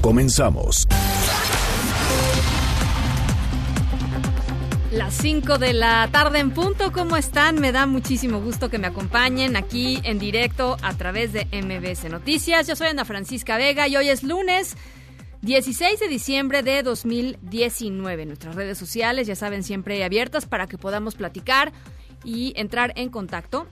Comenzamos. Las 5 de la tarde en punto, ¿cómo están? Me da muchísimo gusto que me acompañen aquí en directo a través de MBS Noticias. Yo soy Ana Francisca Vega y hoy es lunes 16 de diciembre de 2019. Nuestras redes sociales, ya saben, siempre abiertas para que podamos platicar y entrar en contacto.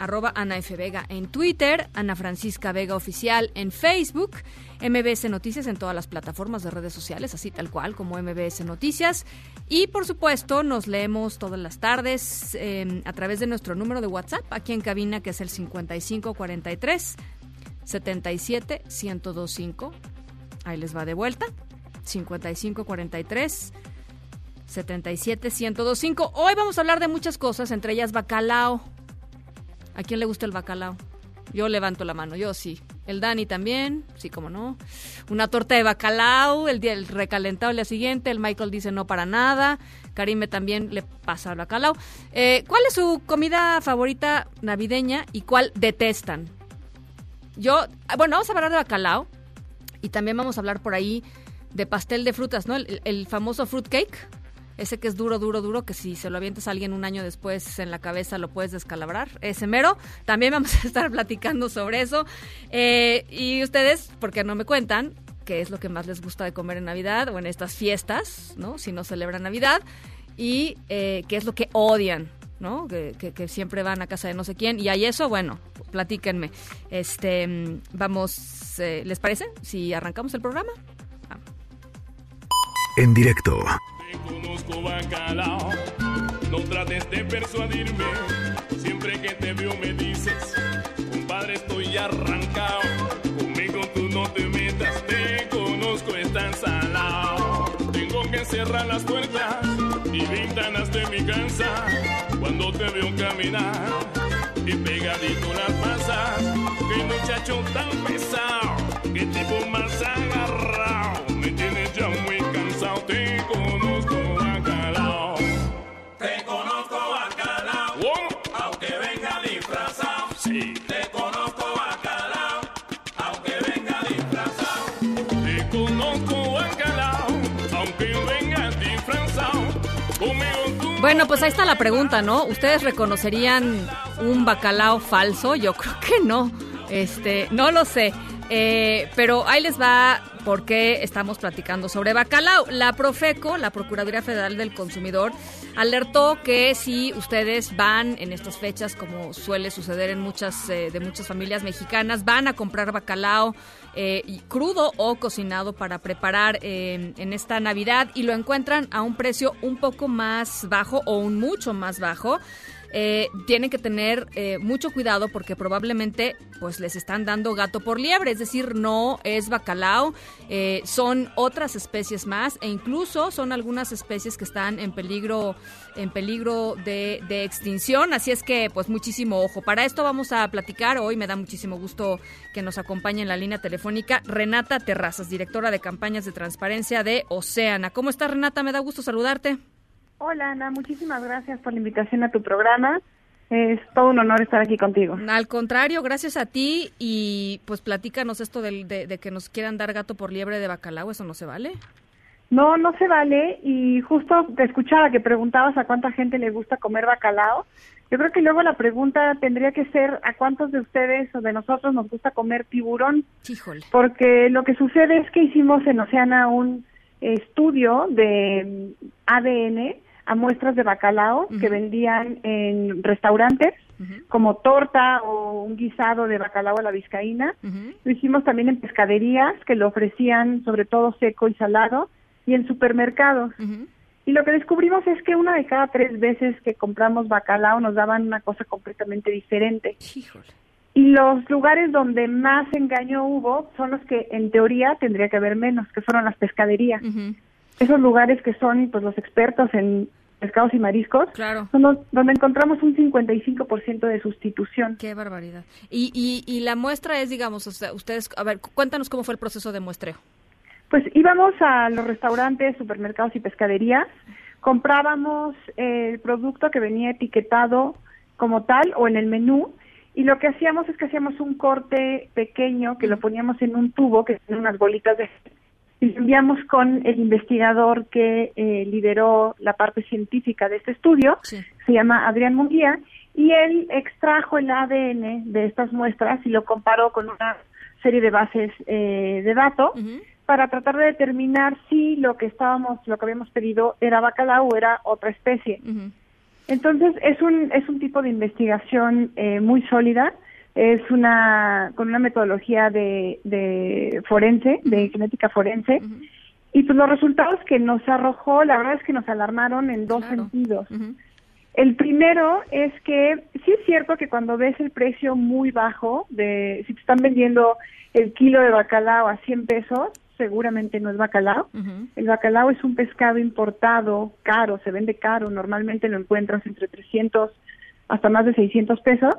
Arroba Ana F. Vega en Twitter, Ana Francisca Vega Oficial en Facebook, MBS Noticias en todas las plataformas de redes sociales, así tal cual como MBS Noticias. Y por supuesto, nos leemos todas las tardes eh, a través de nuestro número de WhatsApp, aquí en cabina, que es el 5543 77 1025. Ahí les va de vuelta. 5543 77 1025. Hoy vamos a hablar de muchas cosas, entre ellas bacalao. ¿A quién le gusta el bacalao? Yo levanto la mano, yo sí. El Dani también, sí, como no. Una torta de bacalao, el día el recalentado el día siguiente. El Michael dice no para nada. Karime también le pasa el bacalao. Eh, ¿Cuál es su comida favorita navideña y cuál detestan? Yo, ah, bueno, vamos a hablar de bacalao y también vamos a hablar por ahí de pastel de frutas, ¿no? El, el famoso fruit cake, ese que es duro, duro, duro, que si se lo avientas a alguien un año después en la cabeza lo puedes descalabrar, ese mero. También vamos a estar platicando sobre eso. Eh, y ustedes, porque no me cuentan, qué es lo que más les gusta de comer en Navidad o en estas fiestas, ¿no? Si no celebran Navidad. Y eh, qué es lo que odian, ¿no? Que, siempre van a casa de no sé quién. Y hay eso, bueno, platíquenme. Este, vamos, eh, ¿les parece? Si arrancamos el programa. En directo conozco bacalao, no trates de persuadirme. Siempre que te veo me dices, compadre estoy arrancado. Conmigo tú no te metas, te conozco estás salado. Tengo que cerrar las puertas y ventanas de mi casa cuando te veo caminar. Y pegadito las pasas, qué muchacho tan pesado, qué tipo más agarrado. Me tienes ya Bueno, pues ahí está la pregunta, ¿no? ¿Ustedes reconocerían un bacalao falso? Yo creo que no. Este, no lo sé. Eh, pero ahí les va por qué estamos platicando sobre bacalao. La Profeco, la Procuraduría Federal del Consumidor, alertó que si ustedes van en estas fechas, como suele suceder en muchas eh, de muchas familias mexicanas, van a comprar bacalao eh, crudo o cocinado para preparar eh, en esta Navidad y lo encuentran a un precio un poco más bajo o un mucho más bajo. Eh, tienen que tener eh, mucho cuidado porque probablemente pues les están dando gato por liebre, es decir, no es bacalao, eh, son otras especies más e incluso son algunas especies que están en peligro en peligro de, de extinción, así es que pues muchísimo ojo. Para esto vamos a platicar, hoy me da muchísimo gusto que nos acompañe en la línea telefónica Renata Terrazas, directora de campañas de transparencia de Oceana. ¿Cómo estás Renata? Me da gusto saludarte. Hola Ana, muchísimas gracias por la invitación a tu programa. Es todo un honor estar aquí contigo. Al contrario, gracias a ti y pues platícanos esto del- de, de que nos quieran dar gato por liebre de bacalao, eso no se vale. No, no se vale y justo te escuchaba que preguntabas a cuánta gente le gusta comer bacalao. Yo creo que luego la pregunta tendría que ser a cuántos de ustedes o de nosotros nos gusta comer tiburón, Híjole. porque lo que sucede es que hicimos en Oceana un estudio de ADN a muestras de bacalao que vendían en restaurantes como torta o un guisado de bacalao a la vizcaína. Lo hicimos también en pescaderías que lo ofrecían sobre todo seco y salado y en supermercados. Y lo que descubrimos es que una de cada tres veces que compramos bacalao nos daban una cosa completamente diferente. Híjole. Y los lugares donde más engaño hubo son los que en teoría tendría que haber menos, que fueron las pescaderías. Esos lugares que son pues los expertos en pescados y mariscos, claro. son donde encontramos un 55% de sustitución. Qué barbaridad. Y, y, y la muestra es, digamos, ustedes, a ver, cuéntanos cómo fue el proceso de muestreo. Pues íbamos a los restaurantes, supermercados y pescaderías, comprábamos el producto que venía etiquetado como tal o en el menú y lo que hacíamos es que hacíamos un corte pequeño que lo poníamos en un tubo que tiene unas bolitas de y enviamos con el investigador que eh, lideró la parte científica de este estudio, se llama Adrián Munguía, y él extrajo el ADN de estas muestras y lo comparó con una serie de bases eh, de datos para tratar de determinar si lo que estábamos, lo que habíamos pedido era bacalao o era otra especie. Entonces es un es un tipo de investigación eh, muy sólida es una con una metodología de, de forense, de genética forense. Y pues los resultados que nos arrojó, la verdad es que nos alarmaron en dos sentidos. El primero es que sí es cierto que cuando ves el precio muy bajo, de si te están vendiendo el kilo de bacalao a 100 pesos, seguramente no es bacalao. El bacalao es un pescado importado, caro, se vende caro, normalmente lo encuentras entre 300 hasta más de 600 pesos.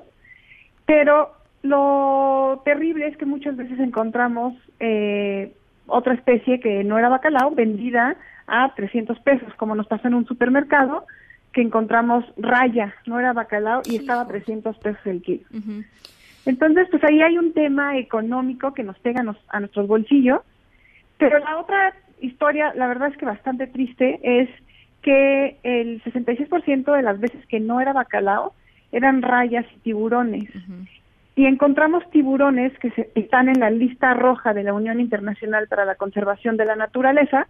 Pero lo terrible es que muchas veces encontramos eh, otra especie que no era bacalao vendida a 300 pesos, como nos pasó en un supermercado, que encontramos raya, no era bacalao y estaba a 300 pesos el kilo. Entonces, pues ahí hay un tema económico que nos pega a nuestros bolsillos, pero la otra historia, la verdad es que bastante triste, es que el 66% de las veces que no era bacalao eran rayas y tiburones. Y encontramos tiburones que se, están en la lista roja de la Unión Internacional para la Conservación de la Naturaleza,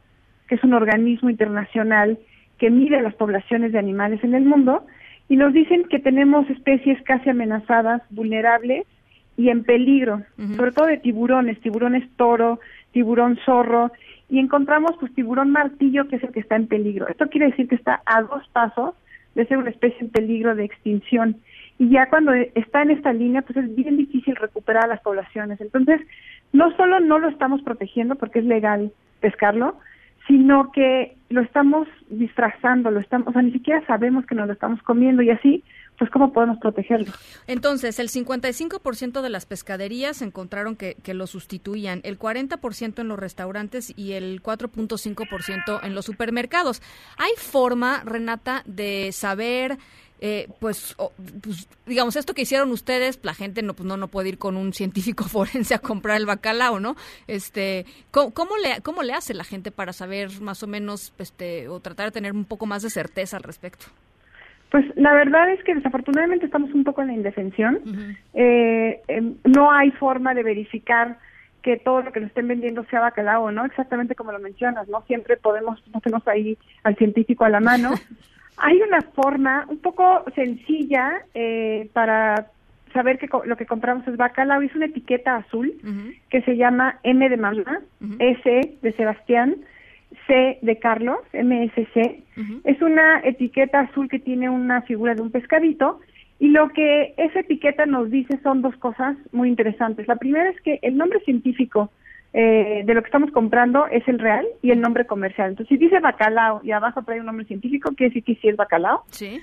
que es un organismo internacional que mide las poblaciones de animales en el mundo, y nos dicen que tenemos especies casi amenazadas, vulnerables y en peligro, sobre todo de tiburones, tiburones toro, tiburón zorro, y encontramos pues tiburón martillo que es el que está en peligro. Esto quiere decir que está a dos pasos de ser una especie en peligro de extinción. Y ya cuando está en esta línea, pues es bien difícil recuperar a las poblaciones. Entonces, no solo no lo estamos protegiendo porque es legal pescarlo, sino que lo estamos disfrazando, lo estamos, o sea, ni siquiera sabemos que nos lo estamos comiendo y así, pues cómo podemos protegerlo. Entonces, el 55% de las pescaderías encontraron que, lo sustituían, el 40% en los restaurantes y el 4.5% en los supermercados. ¿Hay forma, Renata, de saber eh, pues, pues, digamos, esto que hicieron ustedes, la gente no, pues no, no puede ir con un científico forense a comprar el bacalao, ¿no? Este, ¿cómo, le, ¿Cómo le hace la gente para saber más o menos, este, o tratar de tener un poco más de certeza al respecto? Pues la verdad es que desafortunadamente estamos un poco en la indefensión. eh, em, no hay forma de verificar que todo lo que nos estén vendiendo sea bacalao, ¿no? Exactamente como lo mencionas, ¿no? Siempre podemos, no tenemos ahí al científico a la mano. Hay una forma un poco sencilla eh, para saber que lo que compramos es bacalao. Es una etiqueta azul que se llama M de mamá, S de Sebastián, C de Carlos, MSC. Es una etiqueta azul que tiene una figura de un pescadito. Y lo que esa etiqueta nos dice son dos cosas muy interesantes. La primera es que el nombre científico eh, de lo que estamos comprando es el real y el nombre comercial. Entonces, si dice bacalao y abajo trae un nombre científico, quiere decir que sí es bacalao. Sí.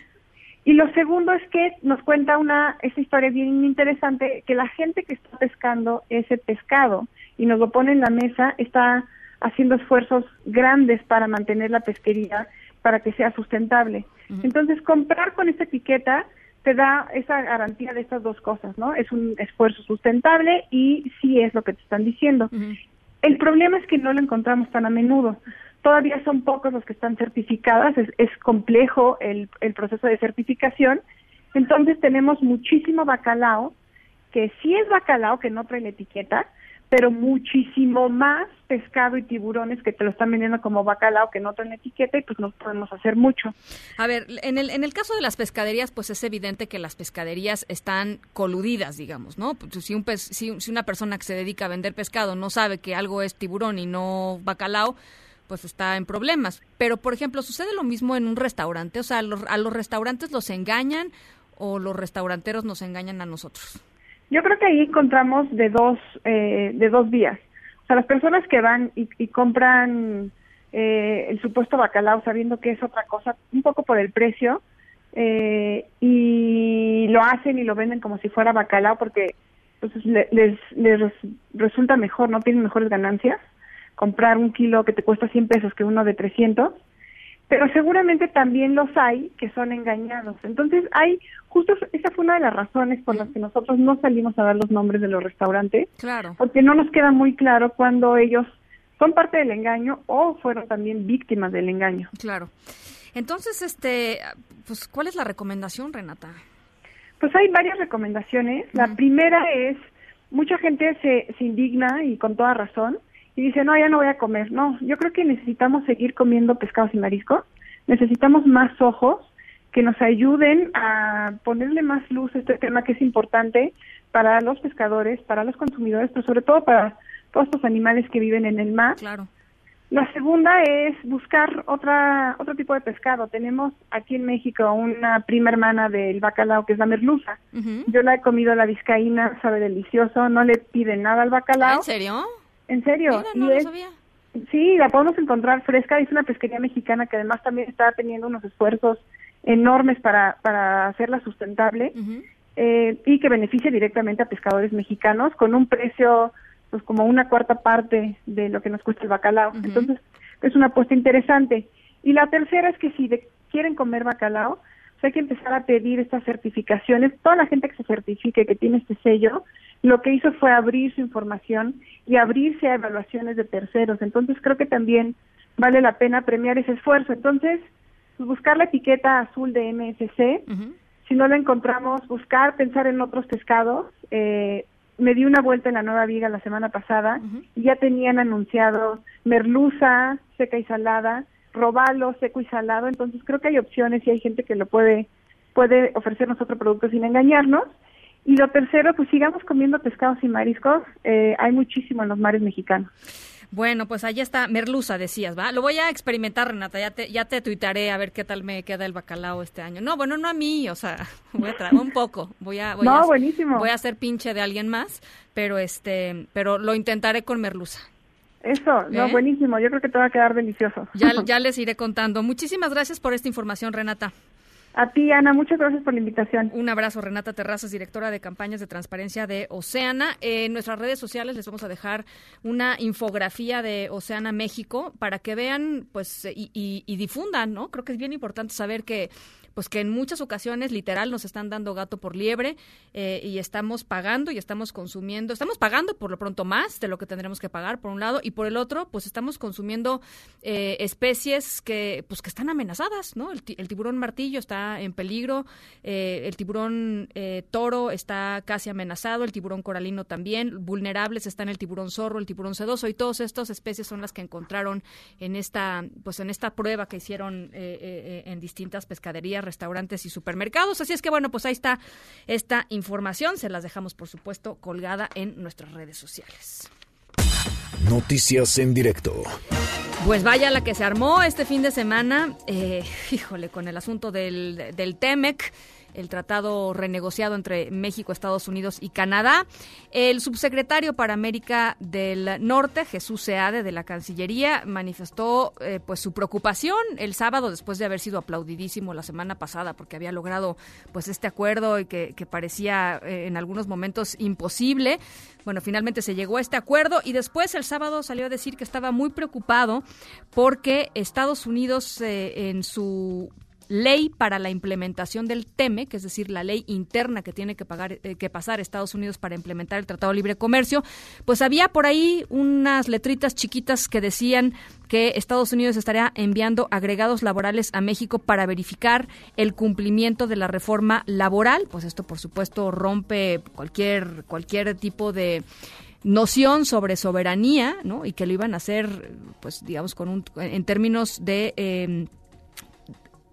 Y lo segundo es que nos cuenta una esa historia bien interesante que la gente que está pescando ese pescado y nos lo pone en la mesa está haciendo esfuerzos grandes para mantener la pesquería para que sea sustentable. Entonces, comprar con esta etiqueta te da esa garantía de estas dos cosas, ¿no? Es un esfuerzo sustentable y sí es lo que te están diciendo. El problema es que no lo encontramos tan a menudo. Todavía son pocos los que están certificadas, es, es complejo el, el proceso de certificación. Entonces tenemos muchísimo bacalao, que sí es bacalao, que no trae la etiqueta, pero muchísimo más pescado y tiburones que te lo están vendiendo como bacalao que no traen etiqueta y pues no podemos hacer mucho. A ver, en el, en el caso de las pescaderías, pues es evidente que las pescaderías están coludidas, digamos, ¿no? Pues, si, un si, si una persona que se dedica a vender pescado no sabe que algo es tiburón y no bacalao, pues está en problemas. Pero, por ejemplo, sucede lo mismo en un restaurante, o sea, a los restaurantes los engañan o los restauranteros nos engañan a nosotros. Yo creo que ahí encontramos de dos, eh, de dos vías. O sea, las personas que van y, y compran eh, el supuesto bacalao sabiendo que es otra cosa, un poco por el precio, eh, y lo hacen y lo venden como si fuera bacalao porque pues, le- les, les res- resulta mejor, no tienen mejores ganancias comprar un kilo que te cuesta 100 pesos que uno de 300, pero seguramente también los hay que son engañados. Entonces, hay, justo esa fue una de las razones por las que nosotros no salimos a dar los nombres de los restaurantes, Claro. porque no nos queda muy claro cuando ellos son parte del engaño o fueron también víctimas del engaño. Claro. Entonces, este, pues, ¿cuál es la recomendación, Renata? Pues hay varias recomendaciones. La primera es, mucha gente se, se indigna y con toda razón y dice, no, ya no voy a comer. No, yo creo que necesitamos seguir comiendo pescados y mariscos. Necesitamos más ojos que nos ayuden a ponerle más luz a este tema que es importante para los pescadores, para los consumidores, pero sobre todo para todos estos animales que viven en el mar. Claro. La segunda es buscar otra otro tipo de pescado. Tenemos aquí en México una prima hermana del bacalao que es la merluza. Yo la he comido la vizcaína, sabe delicioso, no le pide nada al Ah, bacalao. ¿En serio? En serio. Mira, no y lo es- sabía. Sí, la podemos encontrar fresca. Es una pesquería mexicana que además también está teniendo unos esfuerzos enormes para, para hacerla sustentable eh, y que beneficia directamente a pescadores mexicanos con un precio pues como una cuarta parte de lo que nos cuesta el bacalao. Entonces, es una apuesta interesante. Y la tercera es que si de- quieren comer bacalao, hay que empezar a pedir estas certificaciones. Toda la gente que se certifique, que tiene este sello, lo que hizo fue abrir su información y abrirse a evaluaciones de terceros. Entonces, creo que también vale la pena premiar ese esfuerzo. Entonces, pues, buscar la etiqueta azul de MSC, si no la encontramos, buscar, pensar en otros pescados. Eh, me di una vuelta en la Nueva Viga la semana pasada y ya tenían anunciado merluza seca y salada, robalo seco y salado, entonces creo que hay opciones y hay gente que lo puede puede ofrecernos otro producto sin engañarnos. Y lo tercero, pues sigamos comiendo pescados y mariscos, eh, hay muchísimo en los mares mexicanos. Bueno, pues ahí está, merluza decías, ¿va? Lo voy a experimentar, Renata, ya te, ya te tuitaré a ver qué tal me queda el bacalao este año. No, bueno, no a mí, o sea, voy a traer un poco, voy a... Voy No, a, buenísimo. Voy a hacer pinche de alguien más, pero este, pero lo intentaré con merluza. Eso, no, ¿Eh? buenísimo, yo creo que te va a quedar delicioso. Ya, ya les iré contando. Muchísimas gracias por esta información, Renata. A ti, Ana, muchas gracias por la invitación. Un abrazo, Renata Terrazas, directora de campañas de transparencia de Oceana. Eh, en nuestras redes sociales les vamos a dejar una infografía de Oceana México para que vean pues y, y- y difundan, ¿no? Creo que es bien importante saber que pues que en muchas ocasiones literal nos están dando gato por liebre eh, y estamos pagando y estamos consumiendo, estamos pagando por lo pronto más de lo que tendremos que pagar por un lado y por el otro pues estamos consumiendo eh, especies que pues que están amenazadas, ¿no? El, el tiburón martillo está en peligro, eh, el tiburón toro está casi amenazado, el tiburón coralino también, vulnerables están el tiburón zorro, el tiburón sedoso y todas estas especies son las que encontraron en esta pues en esta prueba que hicieron en distintas pescaderías, restaurantes y supermercados. Así es que bueno, pues ahí está esta información, se las dejamos por supuesto colgada en nuestras redes sociales. Noticias en directo. Pues vaya la que se armó este fin de semana, eh, híjole, con el asunto del, del TEMEC, el tratado renegociado entre México, Estados Unidos y Canadá. El subsecretario para América del Norte, Jesús Seade, de la Cancillería, manifestó eh, pues su preocupación el sábado después de haber sido aplaudidísimo la semana pasada porque había logrado pues este acuerdo y que, parecía eh, en algunos momentos imposible. Bueno, finalmente se llegó a este acuerdo y después el sábado salió a decir que estaba muy preocupado porque Estados Unidos eh, en su ley para la implementación del TEME, que es decir, la ley interna que tiene que pagar eh, que pasar Estados Unidos para implementar el Tratado de Libre Comercio, pues había por ahí unas letritas chiquitas que decían que Estados Unidos estaría enviando agregados laborales a México para verificar el cumplimiento de la reforma laboral, pues esto por supuesto rompe cualquier cualquier tipo de noción sobre soberanía, ¿no? Y que lo iban a hacer, pues digamos, con un, en términos de eh,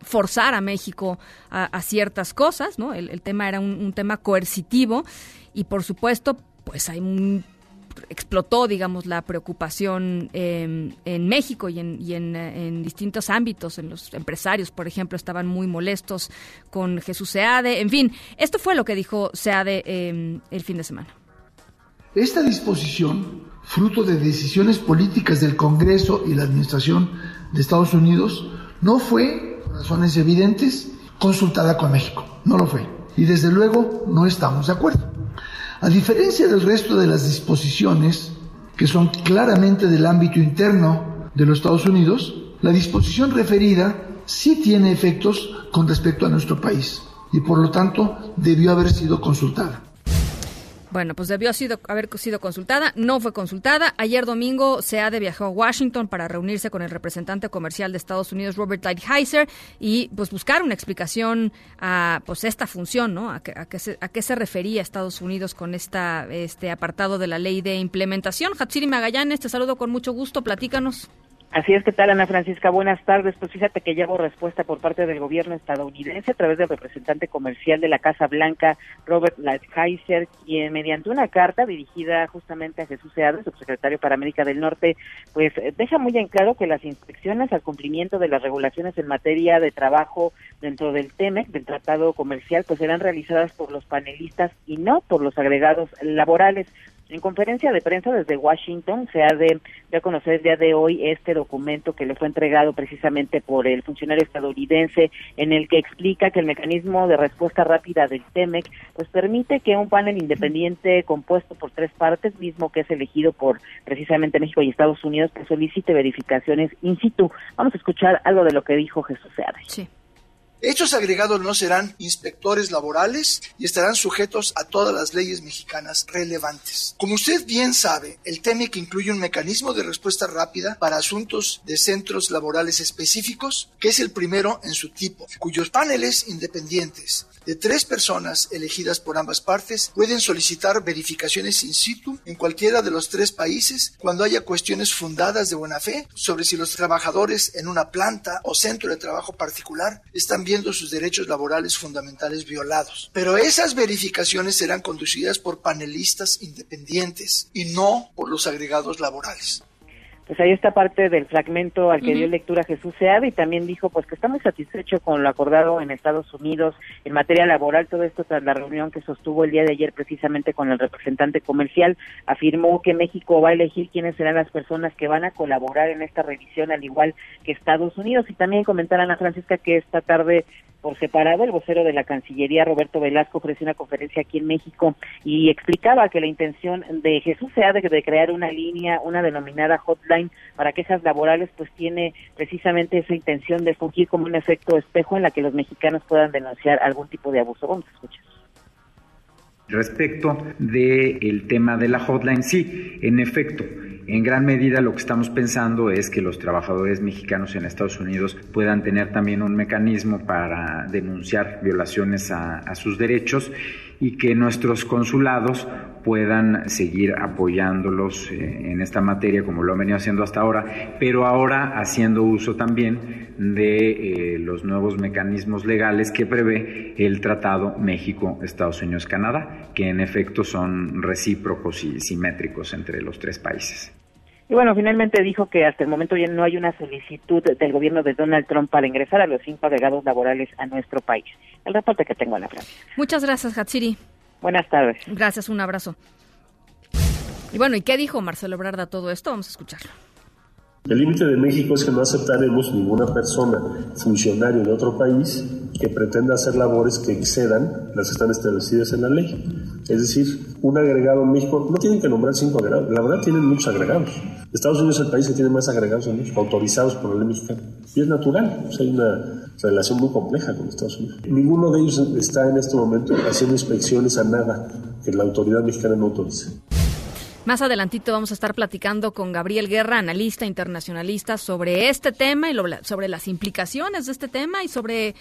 forzar a México a, ciertas cosas, ¿no? El, tema era un, tema coercitivo y por supuesto, pues hay un explotó, digamos, la preocupación em, en México y, en, y en, distintos ámbitos. En los empresarios, por ejemplo, estaban muy molestos con Jesús Seade. En fin, esto fue lo que dijo Seade em, el fin de semana. Esta disposición, fruto de decisiones políticas del Congreso y la Administración de Estados Unidos, no fue, razones evidentes, consultada con México. No lo fue. Y desde luego no estamos de acuerdo. A diferencia del resto de las disposiciones, que son claramente del ámbito interno de los Estados Unidos, la disposición referida sí tiene efectos con respecto a nuestro país y por lo tanto debió haber sido consultada. Bueno, pues debió sido, haber sido consultada, no fue consultada. Ayer domingo SEADE viajó a Washington para reunirse con el representante comercial de Estados Unidos, Robert Lighthizer, y pues buscar una explicación a pues esta función, ¿no? A, qué, se, a qué se refería Estados Unidos con esta este apartado de la ley de implementación. Hatsiri Magallanes, te saludo con mucho gusto, platícanos. Así es, que tal, Ana Francisca? Buenas tardes. Pues fíjate que llevo respuesta por parte del gobierno estadounidense a través del representante comercial de la Casa Blanca, Robert Lighthizer, quien mediante una carta dirigida justamente a Jesús Seade, subsecretario para América del Norte, pues deja muy en claro que las inspecciones al cumplimiento de las regulaciones en materia de trabajo dentro del TEMEC, del Tratado Comercial, pues serán realizadas por los panelistas y no por los agregados laborales. En conferencia de prensa desde Washington se ha de, de conocer el día de hoy este documento que le fue entregado precisamente por el funcionario estadounidense en el que explica que el mecanismo de respuesta rápida del TEMEC pues permite que un panel independiente compuesto por tres partes, mismo que es elegido por precisamente México y Estados Unidos, que solicite verificaciones in situ. Vamos a escuchar algo de lo que dijo Jesús Seade. Sí. Hechos agregados no serán inspectores laborales y estarán sujetos a todas las leyes mexicanas relevantes. Como usted bien sabe, el TEMEC incluye un mecanismo de respuesta rápida para asuntos de centros laborales específicos, que es el primero en su tipo, cuyos paneles independientes de tres personas elegidas por ambas partes pueden solicitar verificaciones in situ en cualquiera de los tres países cuando haya cuestiones fundadas de buena fe sobre si los trabajadores en una planta o centro de trabajo particular están viendo sus derechos laborales fundamentales violados. Pero esas verificaciones serán conducidas por panelistas independientes y no por los agregados laborales pues ahí está parte del fragmento al que dio lectura Jesús Seade y también dijo pues que está muy satisfecho con lo acordado en Estados Unidos en materia laboral, todo esto tras la reunión que sostuvo el día de ayer precisamente con el representante comercial, afirmó que México va a elegir quiénes serán las personas que van a colaborar en esta revisión al igual que Estados Unidos. Y también comentar a Ana Francisca que esta tarde por separado, el vocero de la Cancillería, Roberto Velasco, ofreció una conferencia aquí en México y explicaba que la intención de Jesús sea de, de crear una línea, una denominada hotline para quejas laborales, pues tiene precisamente esa intención de fungir como un efecto espejo en la que los mexicanos puedan denunciar algún tipo de abuso. Vamos a escuchar. Respecto del tema de la hotline, sí, en efecto, en gran medida lo que estamos pensando es que los trabajadores mexicanos en Estados Unidos puedan tener también un mecanismo para denunciar violaciones a, sus derechos y que nuestros consulados puedan seguir apoyándolos eh, en esta materia como lo han venido haciendo hasta ahora, pero ahora haciendo uso también de eh, los nuevos mecanismos legales que prevé el Tratado México-Estados Unidos-Canadá, que en efecto son recíprocos y simétricos entre los tres países. Y bueno, finalmente dijo que hasta el momento ya no hay una solicitud del gobierno de Donald Trump para ingresar a los cinco agregados laborales a nuestro país. El reporte que tengo en la Francia. Muchas gracias, Hatsiri. Buenas tardes. Gracias, un abrazo. Y bueno, ¿y qué dijo Marcelo Ebrard a todo esto? Vamos a escucharlo. El límite de México es que no aceptaremos ninguna persona, funcionario de otro país, que pretenda hacer labores que excedan las que están establecidas en la ley. Es decir, un agregado en México, no tienen que nombrar cinco agregados, la verdad tienen muchos agregados. Estados Unidos es el país que tiene más agregados en México, autorizados por la ley mexicana. Y es natural, hay una relación muy compleja con Estados Unidos. Ninguno de ellos está en este momento haciendo inspecciones a nada que la autoridad mexicana no autorice. Más adelantito vamos a estar platicando con Gabriel Guerra, analista internacionalista, sobre este tema y sobre las implicaciones de este tema y sobre,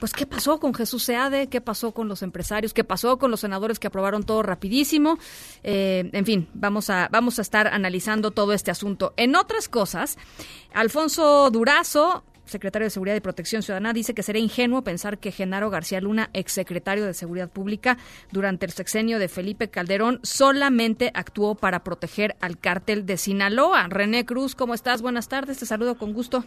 pues, qué pasó con Jesús Seade, qué pasó con los empresarios, qué pasó con los senadores que aprobaron todo rapidísimo. Eh, en fin, vamos a, vamos a estar analizando todo este asunto. En otras cosas, Alfonso Durazo secretario de Seguridad y Protección Ciudadana, dice que sería ingenuo pensar que Genaro García Luna, exsecretario de Seguridad Pública durante el sexenio de Felipe Calderón, solamente actuó para proteger al cártel de Sinaloa. René Cruz, ¿cómo estás? Buenas tardes, te saludo con gusto.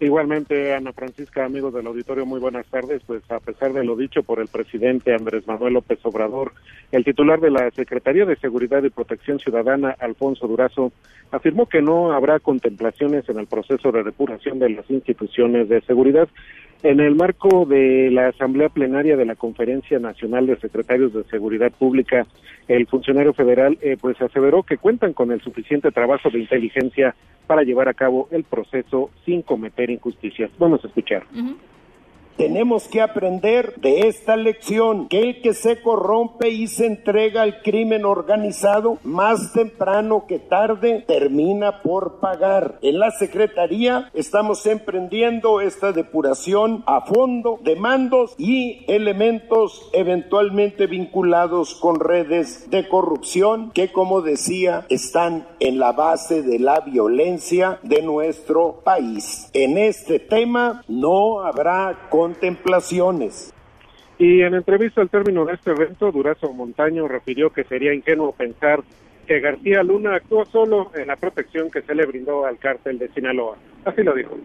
Igualmente, Ana Francisca, amigos del auditorio, muy buenas tardes. Pues a pesar de lo dicho por el presidente Andrés Manuel López Obrador, el titular de la Secretaría de Seguridad y Protección Ciudadana, Alfonso Durazo, afirmó que no habrá contemplaciones en el proceso de depuración de las instituciones de seguridad en el marco de la Asamblea Plenaria de la Conferencia Nacional de Secretarios de Seguridad Pública, el funcionario federal eh, pues aseveró que cuentan con el suficiente trabajo de inteligencia para llevar a cabo el proceso sin cometer injusticias. Vamos a escuchar. Tenemos que aprender de esta lección, que el que se corrompe y se entrega al crimen organizado, más temprano que tarde, termina por pagar. En la Secretaría estamos emprendiendo esta depuración a fondo de mandos y elementos eventualmente vinculados con redes de corrupción que, como decía, están en la base de la violencia de nuestro país. En este tema no habrá con contemplaciones. Y en entrevista al término de este evento, Durazo Montaño refirió que sería ingenuo pensar que García Luna actuó solo en la protección que se le brindó al cártel de Sinaloa. Así lo dijo.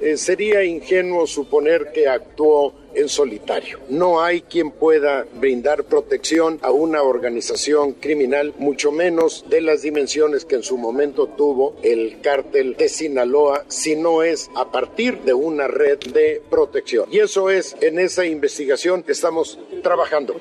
Eh, sería ingenuo suponer que actuó en solitario. No hay quien pueda brindar protección a una organización criminal, mucho menos de las dimensiones que en su momento tuvo el cártel de Sinaloa, si no es a partir de una red de protección. Y eso es en esa investigación que estamos trabajando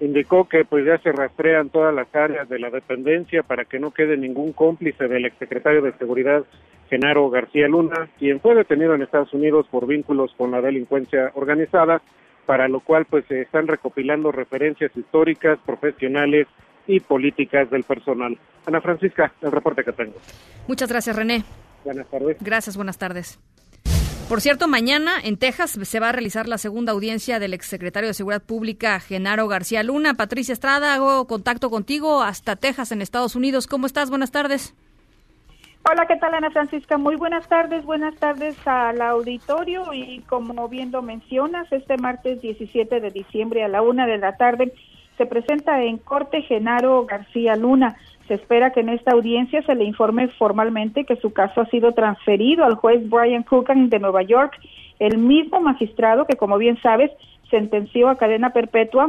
indicó que pues ya se rastrean todas las áreas de la dependencia para que no quede ningún cómplice del exsecretario de Seguridad Genaro García Luna, quien fue detenido en Estados Unidos por vínculos con la delincuencia organizada, para lo cual pues se están recopilando referencias históricas, profesionales y políticas del personal. Ana Francisca, el reporte que tengo. Muchas gracias, René. Buenas tardes. Gracias, buenas tardes. Por cierto, mañana en Texas se va a realizar la segunda audiencia del exsecretario de Seguridad Pública, Genaro García Luna. Patricia Estrada, hago contacto contigo hasta Texas, en Estados Unidos. ¿Cómo estás? Buenas tardes. Hola, ¿qué tal Ana Francisca? Muy buenas tardes, buenas tardes al auditorio y como bien lo mencionas, este martes 17 de diciembre a la una de la tarde se presenta en corte Genaro García Luna. Se espera que en esta audiencia se le informe formalmente que su caso ha sido transferido al juez Brian Coogan de Nueva York, el mismo magistrado que, como bien sabes, sentenció a cadena perpetua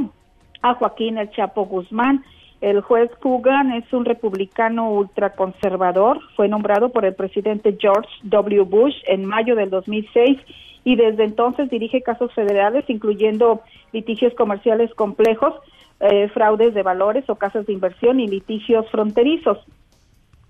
a Joaquín El Chapo Guzmán. El juez Coogan es un republicano ultraconservador, fue nombrado por el presidente George W. Bush en mayo del 2006 y desde entonces dirige casos federales, incluyendo litigios comerciales complejos, eh, fraudes de valores o casas de inversión y litigios fronterizos.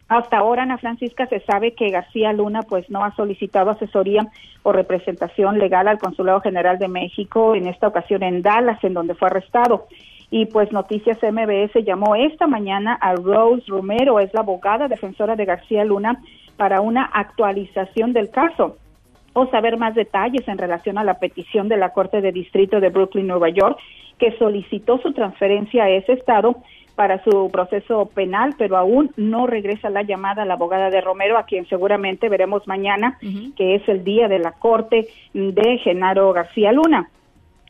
Hasta ahora, Ana Francisca, se sabe que García Luna pues no ha solicitado asesoría o representación legal al Consulado General de México, en esta ocasión en Dallas, en donde fue arrestado. Y pues Noticias MBS llamó esta mañana a Rose Romero, es la abogada defensora de García Luna, para una actualización del caso o saber más detalles en relación a la petición de la Corte de Distrito de Brooklyn, Nueva York, que solicitó su transferencia a ese estado para su proceso penal, pero aún no regresa la llamada a la abogada de Romero, a quien seguramente veremos mañana, que es el día de la corte de Genaro García Luna.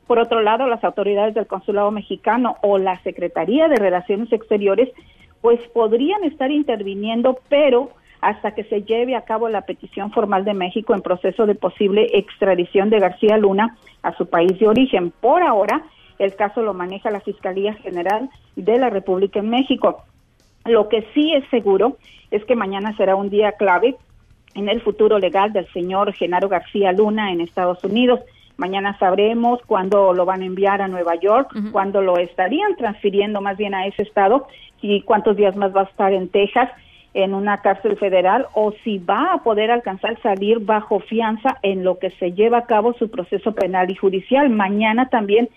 Por otro lado, las autoridades del Consulado Mexicano o la Secretaría de Relaciones Exteriores, pues podrían estar interviniendo, pero hasta que se lleve a cabo la petición formal de México en proceso de posible extradición de García Luna a su país de origen. Por ahora, el caso lo maneja la Fiscalía General de la República en México. Lo que sí es seguro es que mañana será un día clave en el futuro legal del señor Genaro García Luna en Estados Unidos. Mañana sabremos cuándo lo van a enviar a Nueva York, cuándo lo estarían transfiriendo más bien a ese estado y cuántos días más va a estar en Texas en una cárcel federal o si va a poder alcanzar salir bajo fianza en lo que se lleva a cabo su proceso penal y judicial. Mañana también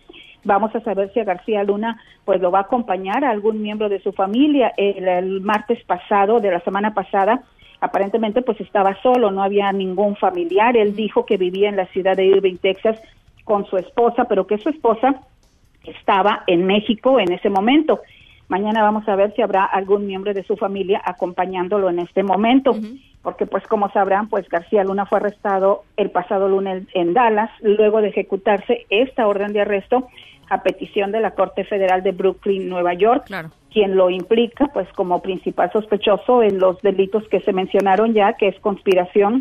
vamos a saber si a García Luna pues lo va a acompañar a algún miembro de su familia. el martes pasado, de la semana pasada, aparentemente pues estaba solo, no había ningún familiar. Él dijo que vivía en la ciudad de Irving, Texas, con su esposa, pero que su esposa estaba en México en ese momento. Mañana vamos a ver si habrá algún miembro de su familia acompañándolo en este momento. porque pues como sabrán, pues García Luna fue arrestado el pasado lunes en Dallas, luego de ejecutarse esta orden de arresto a petición de la Corte Federal de Brooklyn, Nueva York, quien lo implica pues como principal sospechoso en los delitos que se mencionaron ya, que es conspiración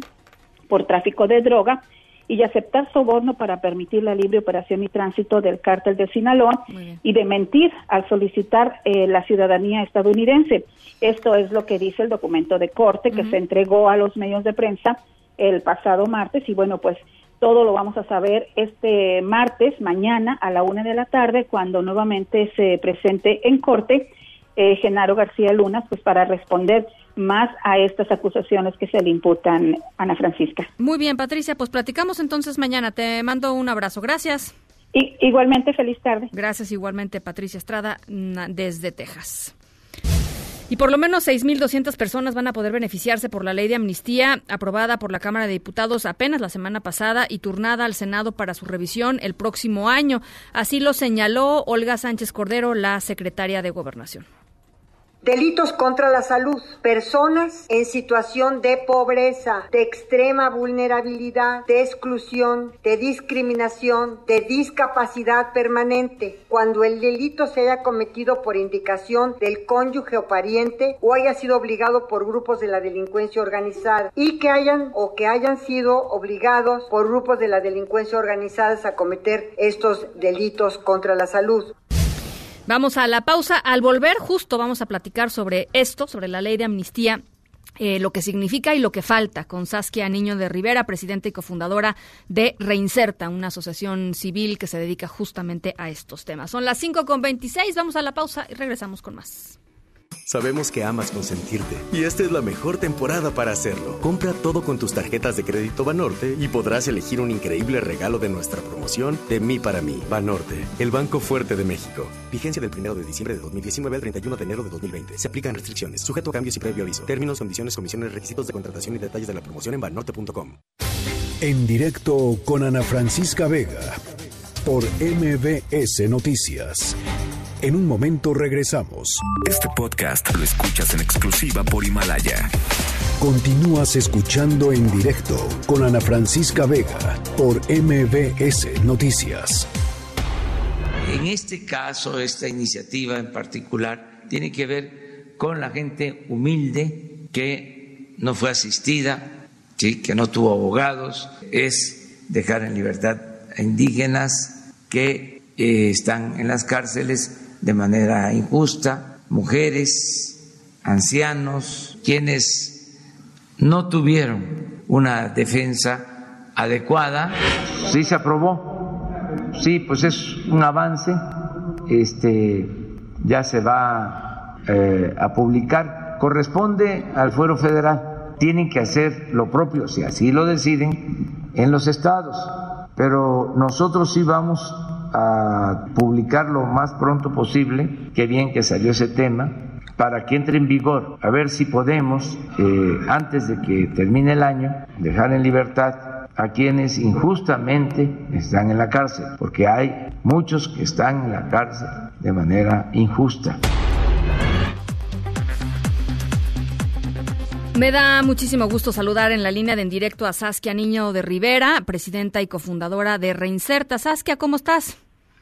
por tráfico de droga y aceptar soborno para permitir la libre operación y tránsito del cártel de Sinaloa y de mentir al solicitar eh, la ciudadanía estadounidense. Esto es lo que dice el documento de corte que se entregó a los medios de prensa el pasado martes. Y bueno, pues todo lo vamos a saber este martes, mañana a la una de la tarde, cuando nuevamente se presente en corte eh, Genaro García Luna, pues para responder más a estas acusaciones que se le imputan, Ana Francisca. Muy bien, Patricia, pues platicamos entonces mañana. Te mando un abrazo. Gracias. Y, igualmente, feliz tarde. Gracias igualmente, Patricia Estrada, desde Texas. Y por lo menos 6.200 personas van a poder beneficiarse por la ley de amnistía aprobada por la Cámara de Diputados apenas la semana pasada y turnada al Senado para su revisión el próximo año. Así lo señaló Olga Sánchez Cordero, la secretaria de Gobernación. Delitos contra la salud. Personas en situación de pobreza, de extrema vulnerabilidad, de exclusión, de discriminación, de discapacidad permanente. Cuando el delito se haya cometido por indicación del cónyuge o pariente o haya sido obligado por grupos de la delincuencia organizada y que hayan o que hayan sido obligados por grupos de la delincuencia organizada a cometer estos delitos contra la salud. Vamos a la pausa. Al volver, justo vamos a platicar sobre esto, sobre la ley de amnistía eh, lo que significa y lo que falta con Saskia Niño de Rivera, presidenta y cofundadora de Reinserta, una asociación civil que se dedica justamente a estos temas. Son las 5 con 26, vamos a la pausa y regresamos con más. Sabemos que amas consentirte y esta es la mejor temporada para hacerlo. Compra todo con tus tarjetas de crédito Banorte y podrás elegir un increíble regalo de nuestra promoción de mí para mí. Banorte, el Banco Fuerte de México. Vigencia del 1 de diciembre de 2019 al 31 de enero de 2020. Se aplican restricciones, sujeto a cambios y previo aviso. Términos, condiciones, comisiones, requisitos de contratación y detalles de la promoción en banorte.com. En directo con Ana Francisca Vega por MBS Noticias. En un momento regresamos. Este podcast lo escuchas en exclusiva por Himalaya. Continúas escuchando en directo con Ana Francisca Vega por MBS Noticias. En este caso, esta iniciativa en particular tiene que ver con la gente humilde que no fue asistida, ¿sí? que no tuvo abogados, es dejar en libertad a indígenas que eh, están en las cárceles de manera injusta, mujeres, ancianos, quienes no tuvieron una defensa adecuada. Sí se aprobó, sí, pues es un avance, este ya se va eh, a publicar, corresponde al fuero federal, tienen que hacer lo propio, si así lo deciden, en los estados, pero nosotros sí vamos a publicar lo más pronto posible, qué bien que salió ese tema, para que entre en vigor, a ver si podemos, eh, antes de que termine el año, dejar en libertad a quienes injustamente están en la cárcel, porque hay muchos que están en la cárcel de manera injusta. Me da muchísimo gusto saludar en la línea de en directo a Saskia Niño de Rivera, presidenta y cofundadora de Reinserta. Saskia, ¿cómo estás?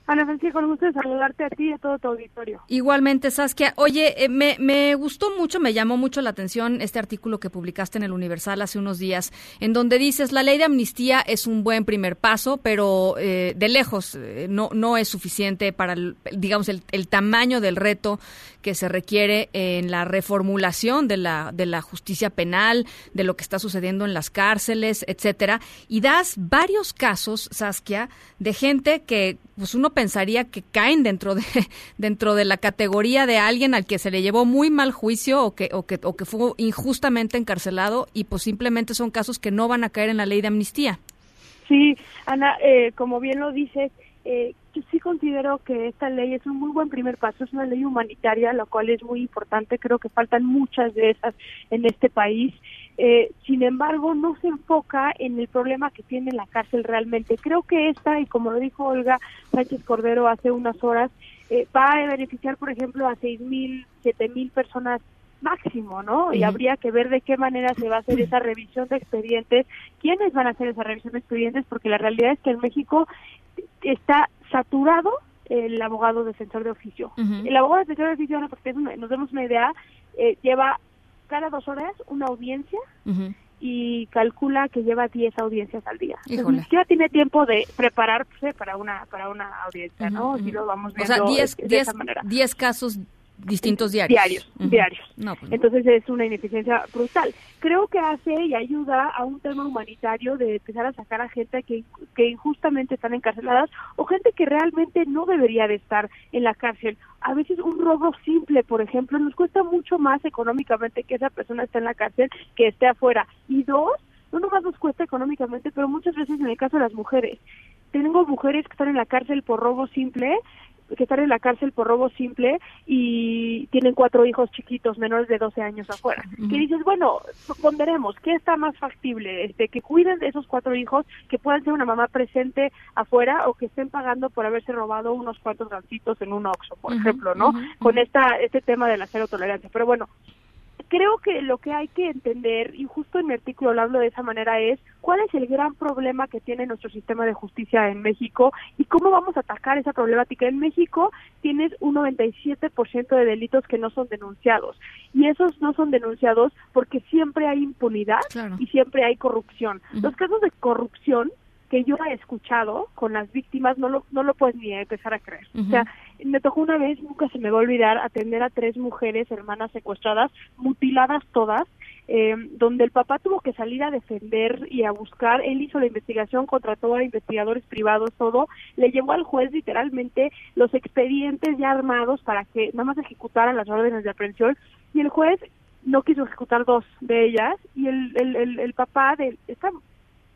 Ana Francisca, con gusto saludarte a ti y a todo tu auditorio. Igualmente, Saskia. Oye, eh, me, me, gustó mucho, me llamó mucho la atención este artículo que publicaste en el Universal hace unos días, en donde dices, la ley de amnistía es un buen primer paso, pero eh, de lejos eh, no, no es suficiente para, digamos, el, el, tamaño del reto que se requiere en la reformulación de la, de la justicia penal, de lo que está sucediendo en las cárceles, etcétera. Y das varios casos, Saskia, de gente que pues uno pensaría que caen dentro de dentro de la categoría de alguien al que se le llevó muy mal juicio o que o que o que fue injustamente encarcelado y pues simplemente son casos que no van a caer en la ley de amnistía. Sí, Ana, eh, como bien lo dices, eh, sí considero que esta ley es un muy buen primer paso, es una ley humanitaria, lo cual es muy importante, creo que faltan muchas de esas en este país eh, sin embargo, no se enfoca en el problema que tiene la cárcel realmente. Creo que esta, y como lo dijo Olga Sánchez Cordero hace unas horas, eh, va a beneficiar, por ejemplo, a seis mil, siete mil personas máximo, ¿no? Y habría que ver de qué manera se va a hacer esa revisión de expedientes, quiénes van a hacer esa revisión de expedientes, porque la realidad es que en México está saturado el abogado defensor de oficio. El abogado defensor de oficio, porque nos demos una idea, eh, lleva cada dos horas una audiencia y calcula que lleva 10 audiencias al día. Entonces, siquiera tiene tiempo de prepararse para una para una audiencia, ¿no? Si lo vamos viendo o sea, 10 casos distintos diarios. Diarios, diarios. Pues Entonces es una ineficiencia brutal. Creo que hace y ayuda a un tema humanitario de empezar a sacar a gente que, que injustamente están encarceladas o gente que realmente no debería de estar en la cárcel. A veces un robo simple, por ejemplo, nos cuesta mucho más económicamente que esa persona esté en la cárcel que esté afuera. Y dos, no nomás nos cuesta económicamente, pero muchas veces en el caso de las mujeres, tengo mujeres que están en la cárcel por robo simple que están en la cárcel por robo simple y tienen cuatro hijos chiquitos menores de 12 años afuera. Que dices, bueno, ponderemos, ¿qué está más factible? Este, que cuiden de esos cuatro hijos, que puedan ser una mamá presente afuera o que estén pagando por haberse robado unos cuantos gancitos en un Oxxo, por ejemplo, ¿no? Con esta este tema de la cero tolerancia. Pero bueno, creo que lo que hay que entender, y justo en mi artículo lo hablo de esa manera, es cuál es el gran problema que tiene nuestro sistema de justicia en México y cómo vamos a atacar esa problemática. En México tienes un 97% de delitos que no son denunciados y esos no son denunciados porque siempre hay impunidad y siempre hay corrupción. Los casos de corrupción que yo he escuchado con las víctimas no lo, no lo puedes ni empezar a creer. O sea, me tocó una vez, nunca se me va a olvidar, atender a tres mujeres, hermanas secuestradas, mutiladas todas, eh, donde el papá tuvo que salir a defender y a buscar, él hizo la investigación, contrató a investigadores privados, todo, le llevó al juez literalmente los expedientes ya armados para que nada más ejecutaran las órdenes de aprehensión y el juez no quiso ejecutar dos de ellas y el, el, el, papá de, esta,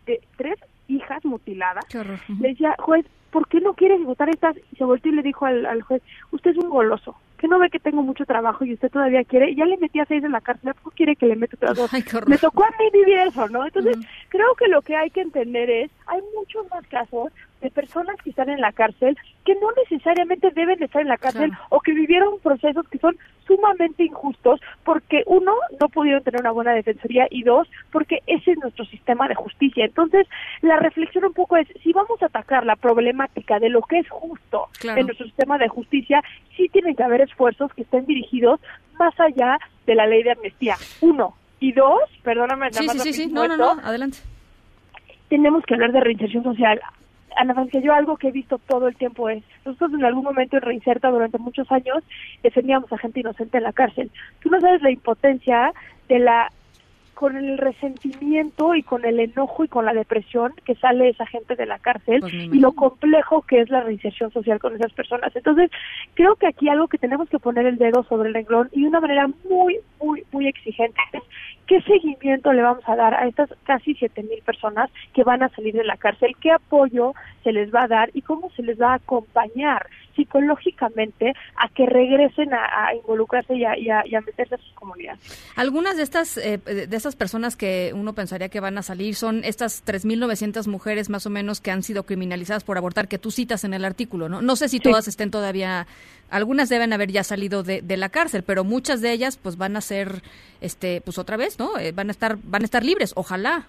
de tres hijas mutiladas, le decía, juez, ¿por qué no quiere ejecutar estas? Y se volteó y le dijo al, al juez, usted es un goloso, que no ve que tengo mucho trabajo y usted todavía quiere, ya le metí a seis en la cárcel, ¿por qué quiere que le meta otras dos? Me tocó a mí vivir eso, ¿no? Entonces, creo que lo que hay que entender es, hay muchos más casos de personas que están en la cárcel que no necesariamente deben estar en la cárcel o que vivieron procesos que son sumamente injustos porque uno no pudieron tener una buena defensoría y dos porque ese es nuestro sistema de justicia. Entonces, la reflexión un poco es si vamos a atacar la problemática de lo que es justo en nuestro sistema de justicia, sí tienen que haber esfuerzos que estén dirigidos más allá de la ley de amnistía. Uno y dos, perdóname, sí, sí, sí, no, no, no, adelante. Tenemos que hablar de reinserción social Ana Francia, yo algo que he visto todo el tiempo es, nosotros en algún momento en Reinserta durante muchos años defendíamos a gente inocente en la cárcel. Tú no sabes la impotencia de la con el resentimiento y con el enojo y con la depresión que sale esa gente de la cárcel pues y lo complejo que es la reinserción social con esas personas. Entonces, creo que aquí algo que tenemos que poner el dedo sobre el renglón y de una manera muy, muy, muy exigente es ¿Qué seguimiento le vamos a dar a estas casi siete mil personas que van a salir de la cárcel? ¿Qué apoyo se les va a dar y cómo se les va a acompañar psicológicamente a que regresen a, involucrarse y a, meterse a sus comunidades? Algunas de estas eh, de estas personas que uno pensaría que van a salir son estas 3.900 mujeres más o menos que han sido criminalizadas por abortar que tú citas en el artículo, ¿no? No sé si todas estén todavía algunas deben haber ya salido de, la cárcel, pero muchas de ellas pues van a ser, este, pues otra vez, ¿no? Eh, van a estar, van a estar libres, ojalá.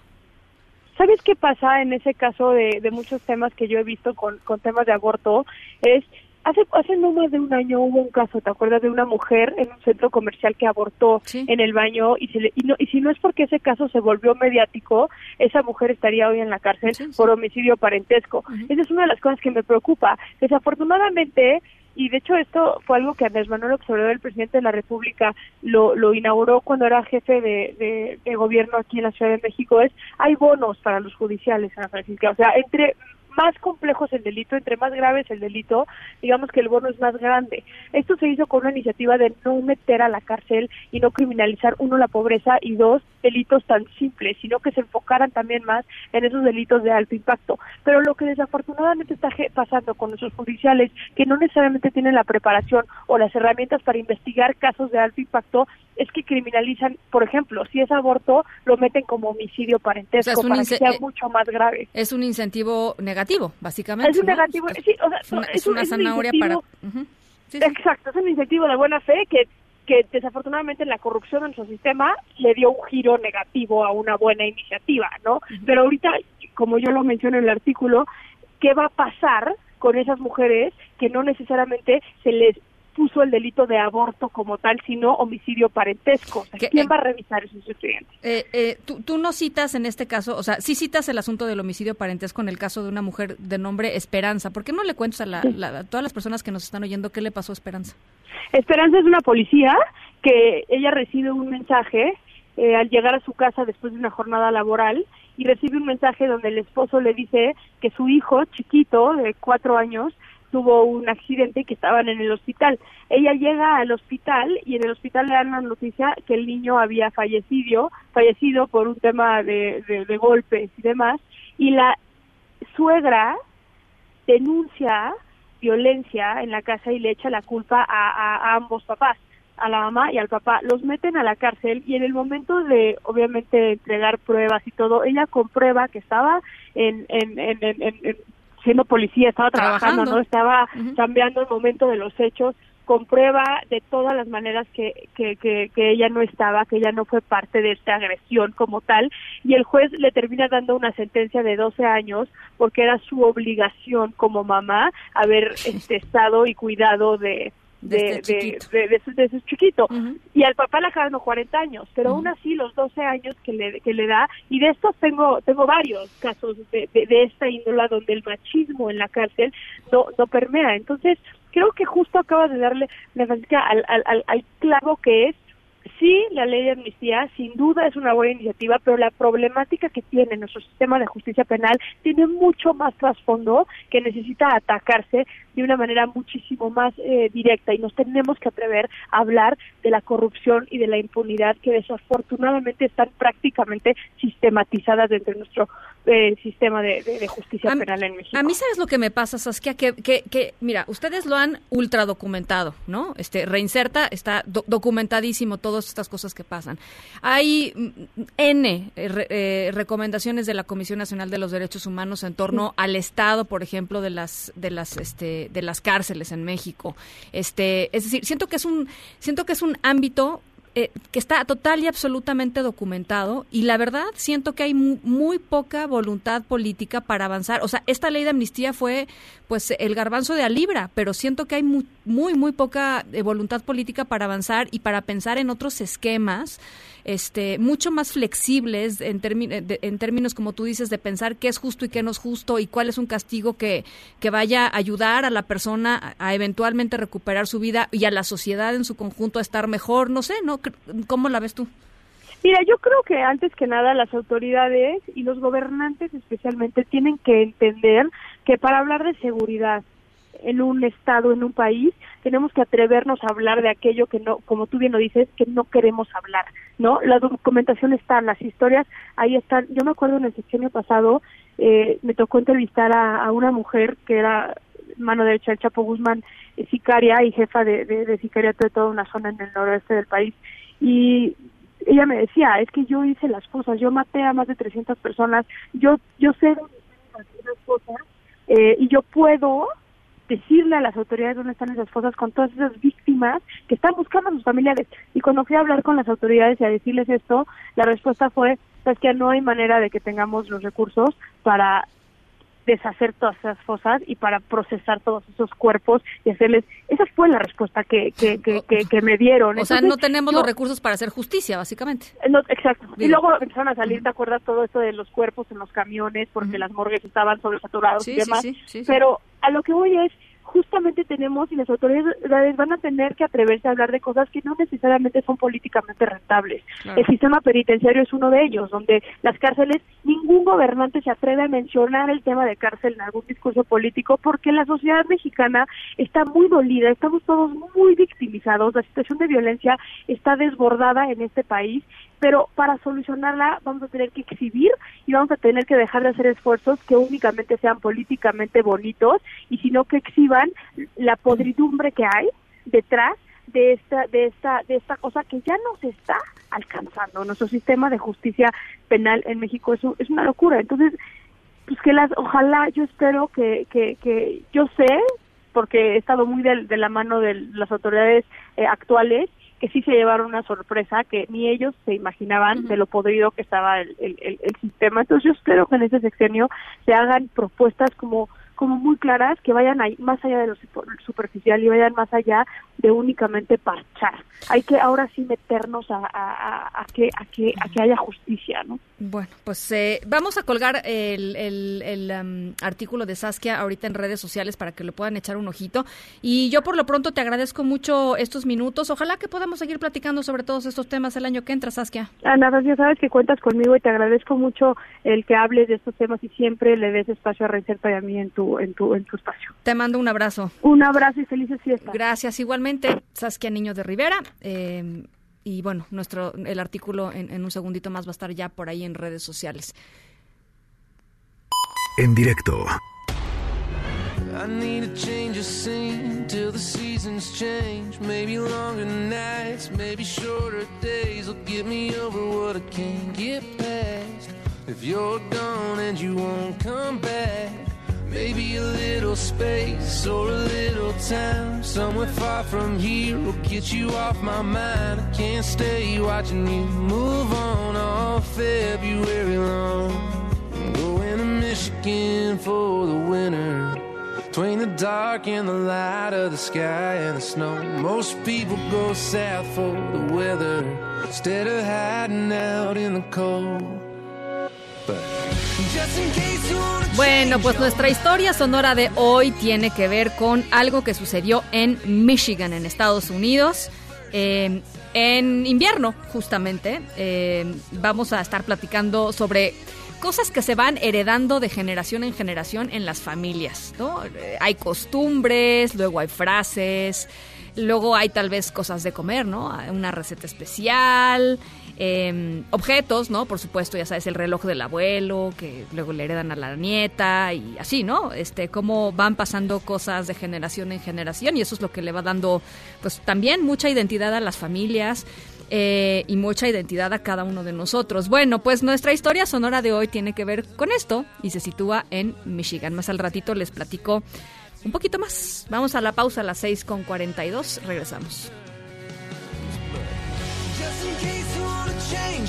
¿Sabes qué pasa en ese caso de, de muchos temas que yo he visto con, con temas de aborto? Es Hace, hace no más de un año hubo un caso, ¿te acuerdas? De una mujer en un centro comercial que abortó en el baño y, se y, no, y si no es porque ese caso se volvió mediático, esa mujer estaría hoy en la cárcel por homicidio parentesco. Esa es una de las cosas que me preocupa. Desafortunadamente, y de hecho esto fue algo que Andrés Manuel Observador, el presidente de la República, lo, lo inauguró cuando era jefe de, de, gobierno aquí en la Ciudad de México, es hay bonos para los judiciales, Ana Francisca. O sea, entre más complejo es el delito, entre más grave es el delito, digamos que el bono es más grande. Esto se hizo con una iniciativa de no meter a la cárcel y no criminalizar, uno, la pobreza y dos, delitos tan simples, sino que se enfocaran también más en esos delitos de alto impacto. Pero lo que desafortunadamente está pasando con nuestros judiciales, que no necesariamente tienen la preparación o las herramientas para investigar casos de alto impacto, es que criminalizan, por ejemplo, si es aborto, lo meten como homicidio parentesco para que sea eh, mucho más grave. Es un incentivo negativo, básicamente. Es un negativo, sí, o sea, es una, zanahoria para... Exacto, es un incentivo de buena fe que que desafortunadamente la corrupción en su sistema le dio un giro negativo a una buena iniciativa, ¿no? Pero ahorita, como yo lo menciono en el artículo, ¿qué va a pasar con esas mujeres que no necesariamente se les puso el delito de aborto como tal, sino homicidio parentesco. ¿Quién va a revisar esos estudiantes? Eh, eh, tú, tú, no citas en este caso, o sea, sí citas el asunto del homicidio parentesco en el caso de una mujer de nombre Esperanza. ¿Por qué no le cuentas a, la, todas las personas que nos están oyendo qué le pasó a Esperanza? Esperanza es una policía que ella recibe un mensaje eh, al llegar a su casa después de una jornada laboral y recibe un mensaje donde el esposo le dice que su hijo chiquito de cuatro años tuvo un accidente y que estaban en el hospital. Ella llega al hospital y en el hospital le dan la noticia que el niño había fallecido, fallecido por un tema de, de, golpes y demás, y la suegra denuncia violencia en la casa y le echa la culpa a, a, ambos papás a la mamá y al papá, los meten a la cárcel y en el momento de, obviamente, entregar pruebas y todo, ella comprueba que estaba en, en, en, en siendo policía, estaba trabajando, ¿no? Estaba cambiando el momento de los hechos, comprueba de todas las maneras que, que, que, que, ella no estaba, que ella no fue parte de esta agresión como tal, y el juez le termina dando una sentencia de 12 años porque era su obligación como mamá haber este, estado y cuidado de, de, de, de, su, chiquito. Y al papá le acaban 40 años, pero aún así los 12 años que le, que le da, y de estos tengo tengo varios casos de, de, esta índola donde el machismo en la cárcel no, no permea. Entonces, creo que justo acaba de darle la al, al, al clavo que es Sí, la ley de amnistía sin duda es una buena iniciativa, pero la problemática que tiene nuestro sistema de justicia penal tiene mucho más trasfondo que necesita atacarse de una manera muchísimo más eh, directa y nos tenemos que atrever a hablar de la corrupción y de la impunidad que desafortunadamente están prácticamente sistematizadas dentro de nuestro eh, sistema de, justicia penal en México. A mí sabes lo que me pasa, Saskia, que, que, que mira, ustedes lo han ultra documentado, ¿no? Este reinserta está documentadísimo todas estas cosas que pasan. Hay mm, n eh, recomendaciones de la Comisión Nacional de los Derechos Humanos en torno al estado, por ejemplo, de las de las este de, las cárceles en México. Este, es decir, siento que es un siento que es un ámbito eh, que está total y absolutamente documentado y la verdad siento que hay muy, poca voluntad política para avanzar. O sea, esta ley de amnistía fue pues el garbanzo de a libra, pero siento que hay muy, muy, muy poca eh, voluntad política para avanzar y para pensar en otros esquemas este, mucho más flexibles en, en términos, como tú dices, de pensar qué es justo y qué no es justo y cuál es un castigo que, vaya a ayudar a la persona a, eventualmente recuperar su vida y a la sociedad en su conjunto a estar mejor. No sé, ¿no? ¿Cómo la ves tú? Mira, yo creo que antes que nada las autoridades y los gobernantes especialmente tienen que entender que para hablar de seguridad en un estado, en un país, tenemos que atrevernos a hablar de aquello que no, como tú bien lo dices, que no queremos hablar, ¿no? La documentación está, las historias ahí están. Yo me acuerdo en el sexenio pasado, eh, me tocó entrevistar a, una mujer que era mano derecha del Chapo Guzmán, eh, sicaria y jefa de, de, de sicariato de toda una zona en el noroeste del país. Y ella me decía, es que yo hice las cosas, yo maté a más de 300 personas, yo yo sé las cosas eh, y yo puedo decirle a las autoridades dónde están esas cosas con todas esas víctimas que están buscando a sus familiares. Y cuando fui a hablar con las autoridades y a decirles esto, la respuesta fue, pues que no hay manera de que tengamos los recursos para deshacer todas esas fosas y para procesar todos esos cuerpos y hacerles esa fue la respuesta que que, que, que, me dieron. O sea no tenemos los recursos para hacer justicia básicamente. Eh, no, exacto. Y luego empezaron a salir te acuerdas todo esto de los cuerpos en los camiones porque las morgues estaban sobresaturados y demás. pero a lo que voy es justamente tenemos y las autoridades van a tener que atreverse a hablar de cosas que no necesariamente son políticamente rentables. El sistema penitenciario es uno de ellos, donde las cárceles, ningún gobernante se atreve a mencionar el tema de cárcel en algún discurso político porque la sociedad mexicana está muy dolida, estamos todos muy victimizados, la situación de violencia está desbordada en este país pero para solucionarla vamos a tener que exhibir y vamos a tener que dejar de hacer esfuerzos que únicamente sean políticamente bonitos y sino que exhiban la podridumbre que hay detrás de esta de esta de esta cosa que ya no se está alcanzando. Nuestro sistema de justicia penal en México es, es una locura. Entonces pues que las ojalá yo espero que que, que yo sé porque he estado muy de, la mano de las autoridades eh, actuales que sí se llevaron una sorpresa que ni ellos se imaginaban de lo podrido que estaba el, el, el sistema. Entonces yo espero que en ese sexenio se hagan propuestas como como muy claras que vayan ahí, más allá de lo superficial y vayan más allá de únicamente parchar. Hay que ahora sí meternos a, a, que, a, que, a que haya justicia, ¿no? Bueno, pues eh, vamos a colgar el, el, um, artículo de Saskia ahorita en redes sociales para que lo puedan echar un ojito. Y yo por lo pronto te agradezco mucho estos minutos. Ojalá que podamos seguir platicando sobre todos estos temas el año que entra, Saskia. Ana, ya sabes que cuentas conmigo y te agradezco mucho el que hables de estos temas y siempre le des espacio a Reinserta y a mí en tu, en tu, en tu espacio. Te mando un abrazo. Un abrazo y felices fiestas. Gracias, igualmente, Saskia Niño de Rivera. Eh, y bueno, nuestro el artículo en, en un segundito más va a estar ya por ahí en redes sociales. En directo. I need a change of scene till the seasons change. Maybe longer nights, maybe shorter days will get me over what I can't get past. If you're gone and you won't come back. Maybe a little space or a little time somewhere far from here will get you off my mind. I can't stay watching you move on all February long. I'm going to Michigan for the winter. Between the dark and the light of the sky and the snow, most people go south for the weather instead of hiding out in the cold. But just in case you Bueno, pues nuestra historia sonora de hoy tiene que ver con algo que sucedió en Michigan, en Estados Unidos. Eh, en invierno, justamente, eh, vamos a estar platicando sobre cosas que se van heredando de generación en generación en las familias, ¿no? Eh, hay costumbres, luego hay frases, luego hay tal vez cosas de comer, ¿no? Una receta especial, eh, objetos, ¿no? Por supuesto, ya sabes, el reloj del abuelo, que luego le heredan a la nieta y así, ¿no? Este, cómo van pasando cosas de generación en generación y eso es lo que le va dando, pues también mucha identidad a las familias. Eh, y mucha identidad a cada uno de nosotros. Bueno, pues nuestra historia sonora de hoy tiene que ver con esto y se sitúa en Michigan. Más al ratito les platico un poquito más. Vamos a la pausa a las 6 con 42. Regresamos.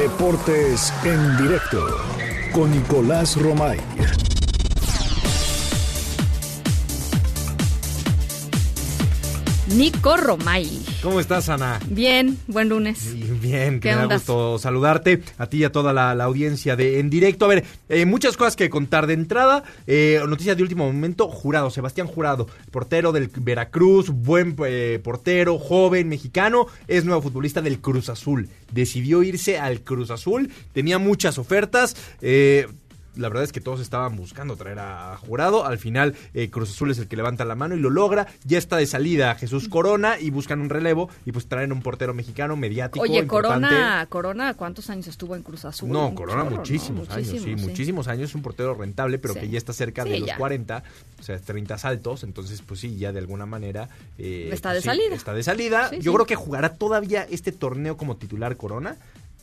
Deportes en directo con Nicolás Romay. Nico Romay. ¿Cómo estás, Ana? Bien, buen lunes. Bien, ¿Qué que me da gusto saludarte, a ti y a toda la, la audiencia de En Directo. A ver, eh, muchas cosas que contar de entrada. Eh, noticias de último momento, Jurado, Sebastián Jurado, portero del Veracruz, buen eh, portero, joven, mexicano, es nuevo futbolista del Cruz Azul. Decidió irse al Cruz Azul, tenía muchas ofertas. La verdad es que todos estaban buscando traer a Jurado. Al final, eh, Cruz Azul es el que levanta la mano y lo logra. Ya está de salida Jesús Corona y buscan un relevo y pues traen un portero mexicano mediático. Oye, importante. Corona, Corona, ¿cuántos años estuvo en Cruz Azul? No, Corona chorro, ¿no? muchísimos años, sí, Muchísimos, muchísimos años. Es un portero rentable, pero Sí. que ya está cerca Sí, de los ya. 40, o sea, 30 saltos. Entonces, pues sí, ya de alguna manera. eh, Está pues de salida. Está de salida. Yo creo que jugará todavía este torneo como titular Corona.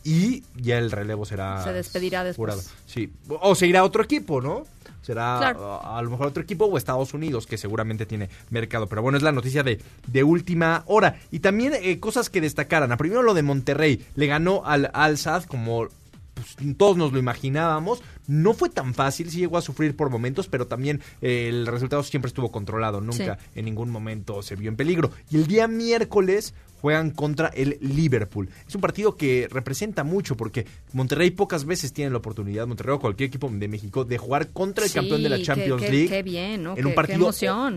Y ya el relevo será. Se despedirá después. Jurado. Sí. O se irá a otro equipo, ¿no? Será Claro. a, a lo mejor otro equipo o Estados Unidos, que seguramente tiene mercado. Pero bueno, es la noticia de, de última hora. Y también eh, cosas que destacaran. A primero lo de Monterrey. Le ganó al Al-Sad como pues, todos nos lo imaginábamos. No fue tan fácil, sí llegó a sufrir por momentos, pero también eh, el resultado siempre estuvo controlado. Nunca en ningún momento se vio en peligro. Y el día miércoles juegan contra el Liverpool. Es un partido que representa mucho porque Monterrey pocas veces tiene la oportunidad, Monterrey o cualquier equipo de México, de jugar contra el Sí, campeón de la Champions qué- League. qué bien, ¿no? En Qué- un partido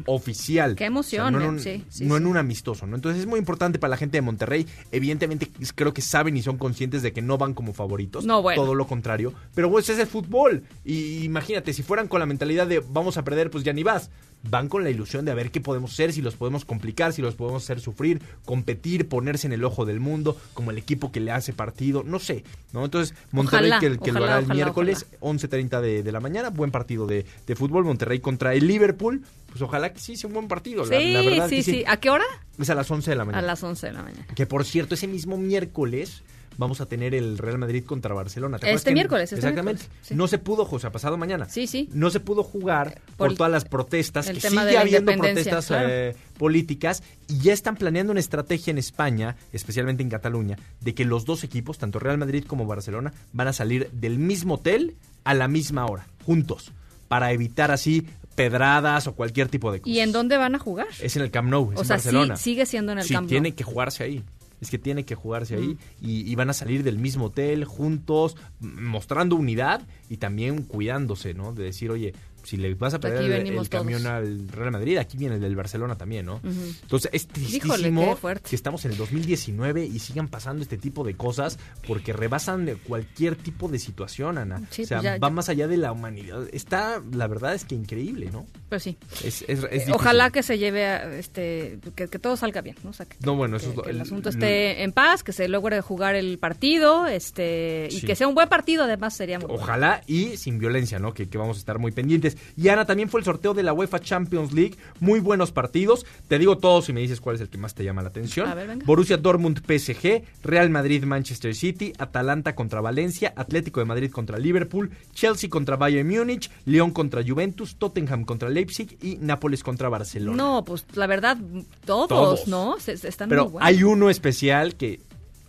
oficial. Qué emoción, no en un, eh, sí, sí, no en un amistoso, ¿no? Entonces es muy importante para la gente de Monterrey. Evidentemente creo que saben y son conscientes de que no van como favoritos. No, bueno. Todo lo contrario. Pero pues es el fútbol. Y imagínate, si fueran con la mentalidad de vamos a perder, pues ya ni vas. van con la ilusión de a ver qué podemos hacer, si los podemos complicar, si los podemos hacer sufrir, competir, ponerse en el ojo del mundo, como el equipo que le hace partido, no sé, ¿no? Entonces, Monterrey Ojalá, que, que lo hará el ojalá, miércoles, 11.30 de, de la mañana, buen partido de, de fútbol, Monterrey contra el Liverpool, pues ojalá que sí sea un buen partido, Sí, la, verdad sí, que sí. ¿A qué hora? Es a las 11 de la A mañana. las 11 de la mañana. Que por cierto, ese mismo miércoles vamos a tener el Real Madrid contra Barcelona. ¿Te acuerdas Este que- miércoles, este exactamente. miércoles, sí. No se pudo, José, pasado mañana. Sí, sí. No se pudo jugar por, Por todas las protestas, que sigue habiendo protestas claro. eh, políticas y ya están planeando una estrategia en España, especialmente en Cataluña, de que los dos equipos, tanto Real Madrid como Barcelona, van a salir del mismo hotel a la misma hora, juntos, para evitar así pedradas o cualquier tipo de cosa. ¿Y en dónde van a jugar? Es en el Camp Nou, es O en sea, sí, sigue siendo en el sí, Camp Nou. tiene que jugarse ahí. Es que tiene que jugarse ahí y, y van a salir del mismo hotel juntos, mostrando unidad y también cuidándose, ¿no? De decir, oye, si le vas a perder el, camión al Real Madrid, aquí viene el del Barcelona también, ¿no? Entonces es tristísimo que estamos en el 2019 y sigan pasando este tipo de cosas porque rebasan cualquier tipo de situación, Ana. Sí, o sea, pues ya- va ya- más allá de la humanidad. Está, la verdad es que increíble, ¿no? Pues sí. Es, es- es Eh. Ojalá que se lleve, a, este, que, que todo salga bien, ¿no? O sea, que, No, bueno, eso que- es lo- que el el- asunto esté en paz, que se logre jugar el partido, este, y Sí. que sea un buen partido, además sería muy bueno. Ojalá y sin violencia, ¿no? Que, que vamos a estar muy pendientes. Y Ana, también fue el sorteo de la UEFA Champions League. Muy buenos partidos. Te digo todos y me dices cuál es el que más te llama la atención. A ver, venga. Borussia Dortmund PSG, Real Madrid Manchester City, Atalanta contra Valencia, Atlético de Madrid contra Liverpool, Chelsea contra Bayern Múnich, León contra Juventus, Tottenham contra Leipzig y Nápoles contra Barcelona. No, pues la verdad, todos, Todos. ¿no? Se- se- están Pero muy buenos. hay uno especial que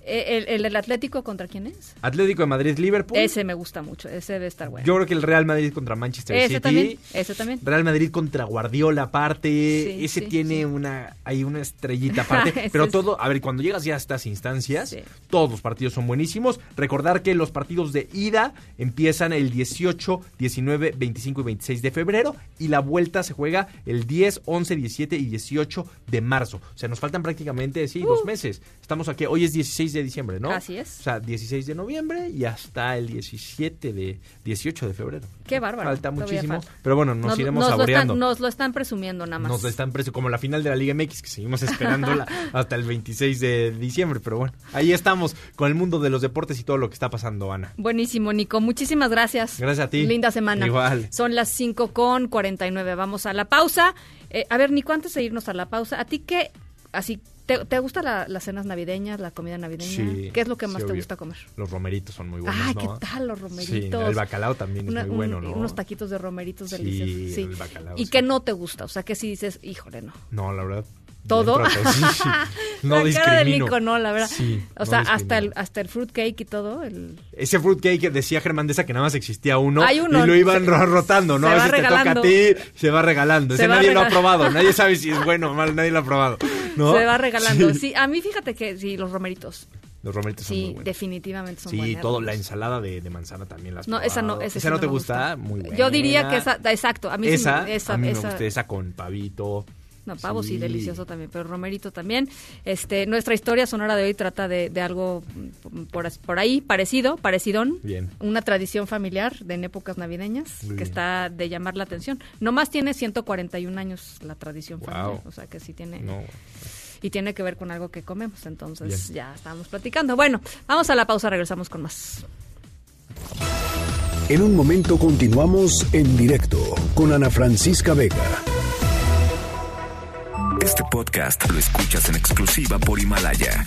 ¿El, el, el Atlético contra quién es? Atlético de Madrid Liverpool. Ese me gusta mucho, ese debe estar bueno. Yo creo que el Real Madrid contra Manchester ese City. también, ese también. Real Madrid contra Guardiola aparte, Sí, ese sí, tiene una hay una estrellita aparte, pero todo, a ver, cuando llegas ya a estas instancias, todos los partidos son buenísimos. Recordar que los partidos de ida empiezan el 18, 19, 25 y 26 de febrero y la vuelta se juega el 10, 11, 17 y 18 de marzo. O sea, nos faltan prácticamente sí, dos meses. Estamos aquí, hoy es 16 de diciembre, ¿no? Así es. O sea, 16 de noviembre y hasta el 17 de 18 de febrero. Qué bárbaro. Falta muchísimo, falta. pero bueno, nos, iremos lo saboreando. están, nos lo están presumiendo nada más. Nos están preso como la final de la Liga MX que seguimos esperándola hasta el 26 de diciembre, pero bueno, ahí estamos con el mundo de los deportes y todo lo que está pasando, Ana. Buenísimo, Nico. Muchísimas gracias. Gracias a ti. Linda semana. Igual. Son las 5 con 49. Vamos a la pausa. Eh, a ver, Nico, antes de irnos a la pausa, ¿a ti qué, así, te, te gustan la- las cenas navideñas, la comida navideña? Sí, ¿Qué es lo que más sí, te gusta comer? Los romeritos son muy buenos, Ay, ¿no? ¿qué tal los Sí, romeritos? el bacalao también Una- es muy un- bueno, ¿no? Unos taquitos de romeritos deliciosos. Sí, el bacalao, ¿Y qué no te gusta? O sea, que si dices, híjole, no. No, la verdad. ¿Todo? sí, sí. No la cara del discrimino. Nico, no, la verdad. Sí, o no sea, hasta discrimino. el, hasta el fruitcake y todo. El... Ese fruitcake decía Germán Deza que nada más existía uno, Hay uno, y lo iban se- ro- rotando, ¿no? se a va veces te toca a ti, se va regalando. Se Ese nadie lo ha probado, nadie sabe si es bueno o mal, nadie lo ha probado. ¿no? Se va regalando. Sí. Sí. a mí fíjate que sí, los romeritos. Los romeritos son muy Sí, buenos. definitivamente son Sí, buenos. todo, la ensalada de, de manzana también la has No, esa no, probado. esa sí no no te me gusta, gusta. muy buena. Yo diría que esa, exacto, a mí sí esa, me- esa, a mí me esa- gusta esa con pavito. No, pavo sí. Sí. delicioso también, pero romerito también. Este, nuestra historia sonora de hoy trata de, de algo mm, por, por ahí parecido, parecidón. Bien. Una tradición familiar de en épocas navideñas Muy que bien. está de llamar la atención. Nomás tiene 141 años la tradición Wow. familiar, o sea que sí tiene No. y tiene que ver con algo que comemos, entonces Bien. ya estábamos platicando. Bueno, vamos a la pausa, regresamos con más. En un momento continuamos en directo con Ana Francisca Vega. Este podcast lo escuchas en exclusiva por Himalaya.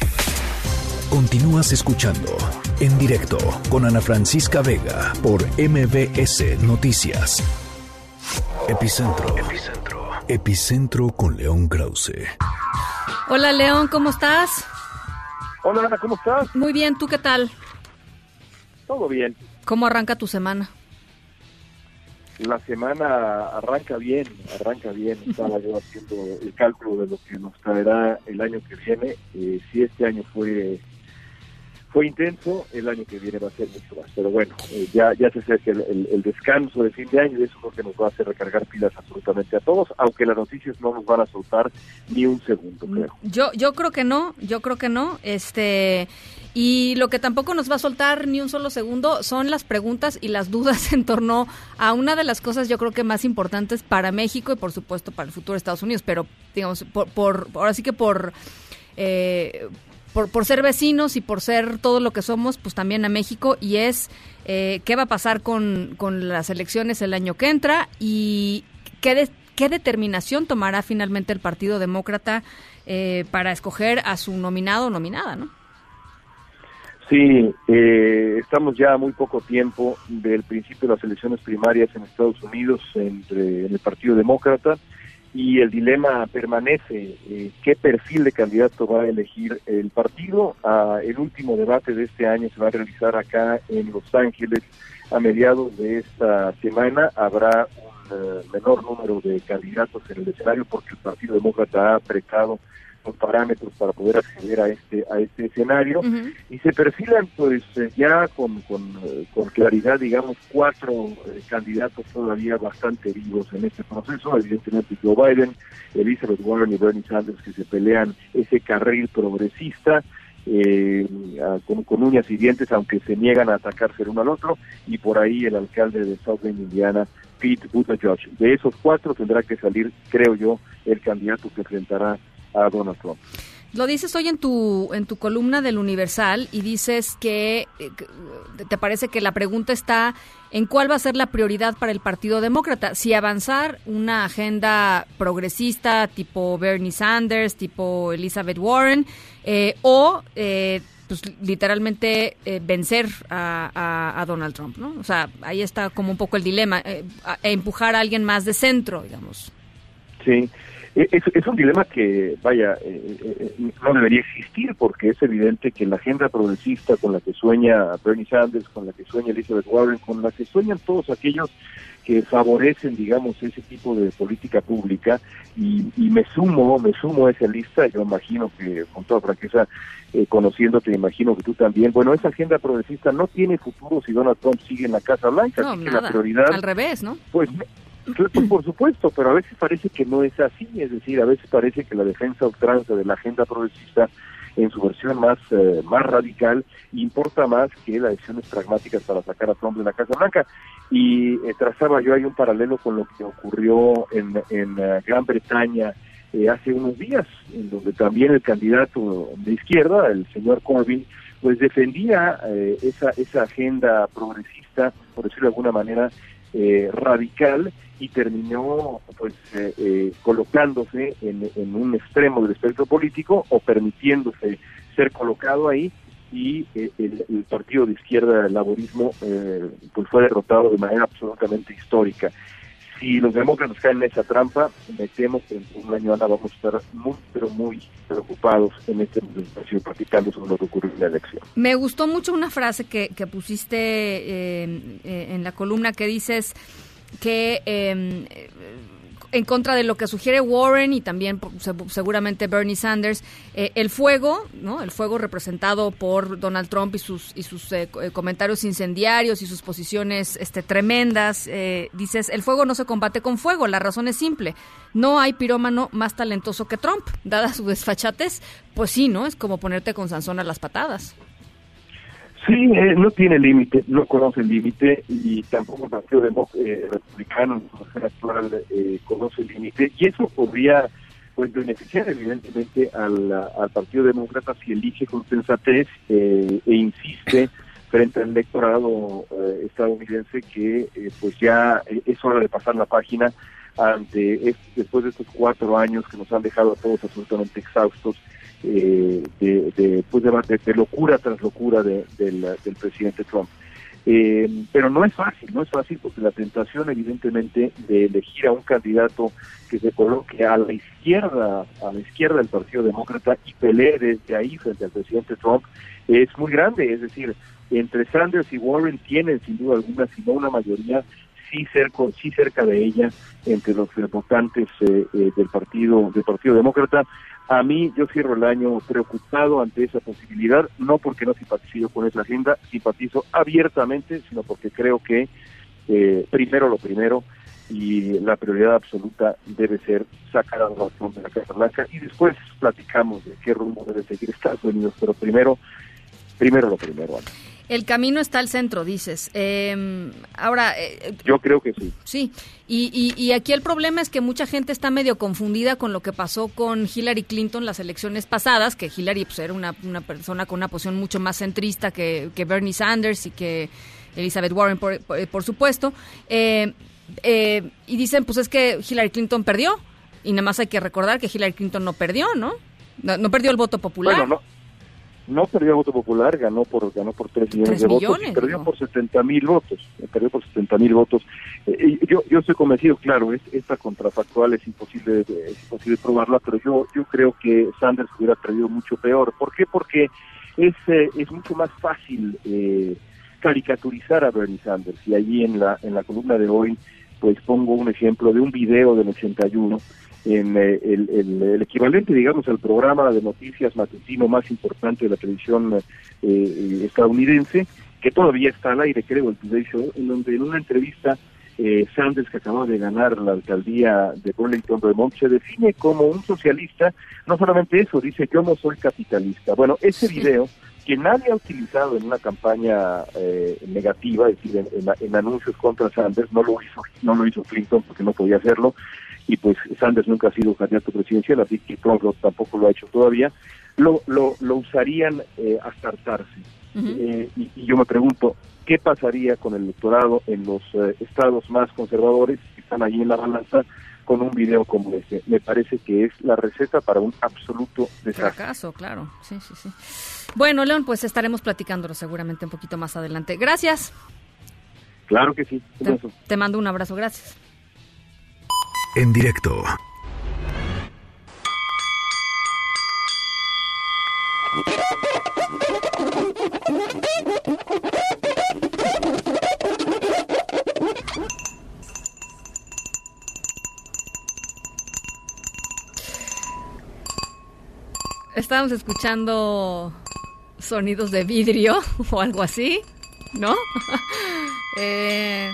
Continúas escuchando en directo con Ana Francisca Vega por MBS Noticias. Epicentro. Epicentro. Epicentro con León Krause. Hola León, ¿cómo estás? Hola Ana, ¿cómo estás? Muy bien, ¿tú qué tal? Todo bien. ¿Cómo arranca tu semana? La semana arranca bien, arranca bien. Estaba yo haciendo el cálculo de lo que nos traerá el año que viene. Eh, si este año fue fue intenso, el año que viene va a ser mucho más. Pero bueno, eh, ya, ya se acerca el, el, descanso de fin de año eso es lo que nos va a hacer recargar pilas absolutamente a todos, aunque las noticias no nos van a soltar ni un segundo, creo. Yo, yo creo que no, yo creo que no. Este. Y lo que tampoco nos va a soltar ni un solo segundo son las preguntas y las dudas en torno a una de las cosas yo creo que más importantes para México y por supuesto para el futuro de Estados Unidos, pero digamos, por, por ahora sí que por, eh, por, ser vecinos y por ser todo lo que somos, pues también a México. Y es eh, qué va a pasar con, con, las elecciones el año que entra y qué, qué determinación tomará finalmente el Partido Demócrata eh, para escoger a su nominado o nominada, ¿no? Sí, eh, estamos ya a muy poco tiempo del principio de las elecciones primarias en Estados Unidos entre el Partido Demócrata y el dilema permanece. Eh, ¿Qué perfil de candidato va a elegir el partido? Ah, el último debate de este año se va a realizar acá en Los Ángeles a mediados de esta semana. Habrá un eh, menor número de candidatos en el escenario porque el Partido Demócrata ha apretado parámetros para poder acceder a este a este escenario. Y se perfilan pues eh, ya con, con, eh, con claridad digamos cuatro eh, candidatos todavía bastante vivos en este proceso. Evidentemente Joe Biden Elizabeth Warren y Bernie Sanders que se pelean ese carril progresista con, con, uñas y dientes, aunque se niegan a atacarse el uno al otro, y por ahí el alcalde de South Bend, Indiana, Pete Buttigieg. De esos cuatro tendrá que salir, creo yo, el candidato que enfrentará a Donald Trump. Lo dices hoy en tu en tu columna del Universal y dices que eh, te parece que la pregunta está en cuál va a ser la prioridad para el Partido Demócrata, si avanzar una agenda progresista tipo Bernie Sanders, tipo Elizabeth Warren, eh, o eh, pues literalmente vencer a, a, Donald Trump, ¿no? O sea, ahí está como un poco el dilema, empujar a alguien más de centro, digamos. Sí. Eh, es, un dilema que, vaya, eh, eh, no debería existir porque es evidente que la agenda progresista con la que sueña Bernie Sanders, con la que sueña Elizabeth Warren, con la que sueñan todos aquellos que favorecen, digamos, ese tipo de política pública y, me sumo, me sumo a esa lista, yo imagino que con toda franqueza, eh, conociéndote, imagino que tú también, bueno, esa agenda progresista no tiene futuro si Donald Trump sigue en la Casa Blanca, no, así que la prioridad... Al revés, ¿no? Pues pues, por supuesto, pero a veces parece que no es así, es decir, a veces parece que la defensa ultranza de la agenda progresista en su versión más, eh, más radical importa más que las decisiones pragmáticas para sacar a Trump de la Casa Blanca. Y eh, trazaba yo hay un paralelo con lo que ocurrió en, en eh, Gran Bretaña hace unos días, en donde también el candidato de izquierda, el señor Corbyn, pues defendía esa, esa agenda progresista, por decirlo de alguna manera, radical y terminó pues eh, eh, colocándose en, un extremo del espectro político o permitiéndose ser colocado ahí y eh, el, partido de izquierda el laborismo pues fue derrotado de manera absolutamente histórica si los demócratas caen en esa trampa, me temo que en un año ahora vamos a estar muy, pero muy preocupados en este espacio platicando sobre lo que ocurrió en la elección. Me gustó mucho una frase que, que pusiste en la columna que dices, que em, en contra de lo que sugiere Warren y también seguramente Bernie Sanders, eh, el fuego, ¿no? El fuego representado por Donald Trump y sus y sus eh, eh, comentarios incendiarios y sus posiciones este tremendas, dices, el fuego no se combate con fuego, la razón es simple. No hay pirómano más talentoso que Trump, dada su desfachatez, pues sí, ¿no? Es como ponerte con Sansón a las patadas. Sí, eh, no tiene límite, no conoce el límite y tampoco el Partido eh, Republicano actual eh, conoce el límite. Y eso podría pues beneficiar evidentemente al, Partido Demócrata si elige con sensatez e insiste frente al electorado estadounidense que pues ya es hora de pasar la página ante después de estos cuatro años que nos han dejado a todos absolutamente exhaustos eh, de, pues de, locura tras locura del, del, presidente Trump. Eh, pero no es fácil, no es fácil porque la tentación evidentemente de elegir a un candidato que se coloque a la izquierda, a la izquierda del Partido Demócrata y pelee desde ahí frente al presidente Trump es muy grande, es decir, entre Sanders y Warren tienen sin duda alguna, si no una mayoría, sí cerca, sí cerca de ella, entre los votantes eh, eh, del partido del Partido Demócrata. A mí yo cierro el año preocupado ante esa posibilidad, no porque no simpatizo con esa agenda, simpatizo abiertamente, sino porque creo que eh, primero lo primero y la prioridad absoluta debe ser sacar a Donald de la Casa Blanca y después platicamos de qué rumbo debe seguir Estados Unidos, pero primero, primero lo primero. Ana. El camino está al centro, dices. Eh, ahora... Eh, Yo creo que sí. Sí, y, y, y, aquí el problema es que mucha gente está medio confundida con lo que pasó con Hillary Clinton las elecciones pasadas, que Hillary pues, era una, una persona con una posición mucho más centrista que, que Bernie Sanders y que Elizabeth Warren, por, por, por supuesto. Eh, eh, y dicen, pues es que Hillary Clinton perdió, y nada más hay que recordar que Hillary Clinton no perdió, ¿no? No, no perdió el voto popular. Bueno, no no perdió el voto popular, ganó por ganó por 3 millones 3 de millones, votos y perdió no. por 70 mil votos, perdió por 70 mil votos. Eh, yo yo estoy convencido, claro, es, esta contrafactual es imposible es imposible probarla, pero yo yo creo que Sanders hubiera perdido mucho peor. ¿Por qué? Porque es eh, es mucho más fácil eh, caricaturizar a Bernie Sanders y allí en la en la columna de hoy pues pongo un ejemplo de un video del 81 en eh, el, el, el, equivalente, digamos, al programa de noticias matutino más importante de la televisión eh, estadounidense, que todavía está al aire, creo, el Today Show, en donde en una entrevista eh, Sanders, que acaba de ganar la alcaldía de Burlington Vermont, se define como un socialista, no solamente eso, dice yo no soy capitalista. Bueno, ese video que nadie ha utilizado en una campaña eh, negativa, es decir, en, en, en, anuncios contra Sanders, no lo hizo, no lo hizo Clinton porque no podía hacerlo, y pues Sanders nunca ha sido candidato presidencial, así que Trump tampoco lo ha hecho todavía, lo, lo, lo usarían eh, hasta hartarse. Uh -huh. eh, y, y, yo me pregunto, ¿qué pasaría con el electorado en los eh, estados más conservadores que están allí en la balanza con un video como este? Me parece que es la receta para un absoluto desastre. Fracaso, claro. Sí, sí, sí. Bueno, León, pues estaremos platicándolo seguramente un poquito más adelante. Gracias. Claro que sí. Te, te mando un abrazo. Gracias en directo. Estábamos escuchando sonidos de vidrio o algo así, ¿no? eh,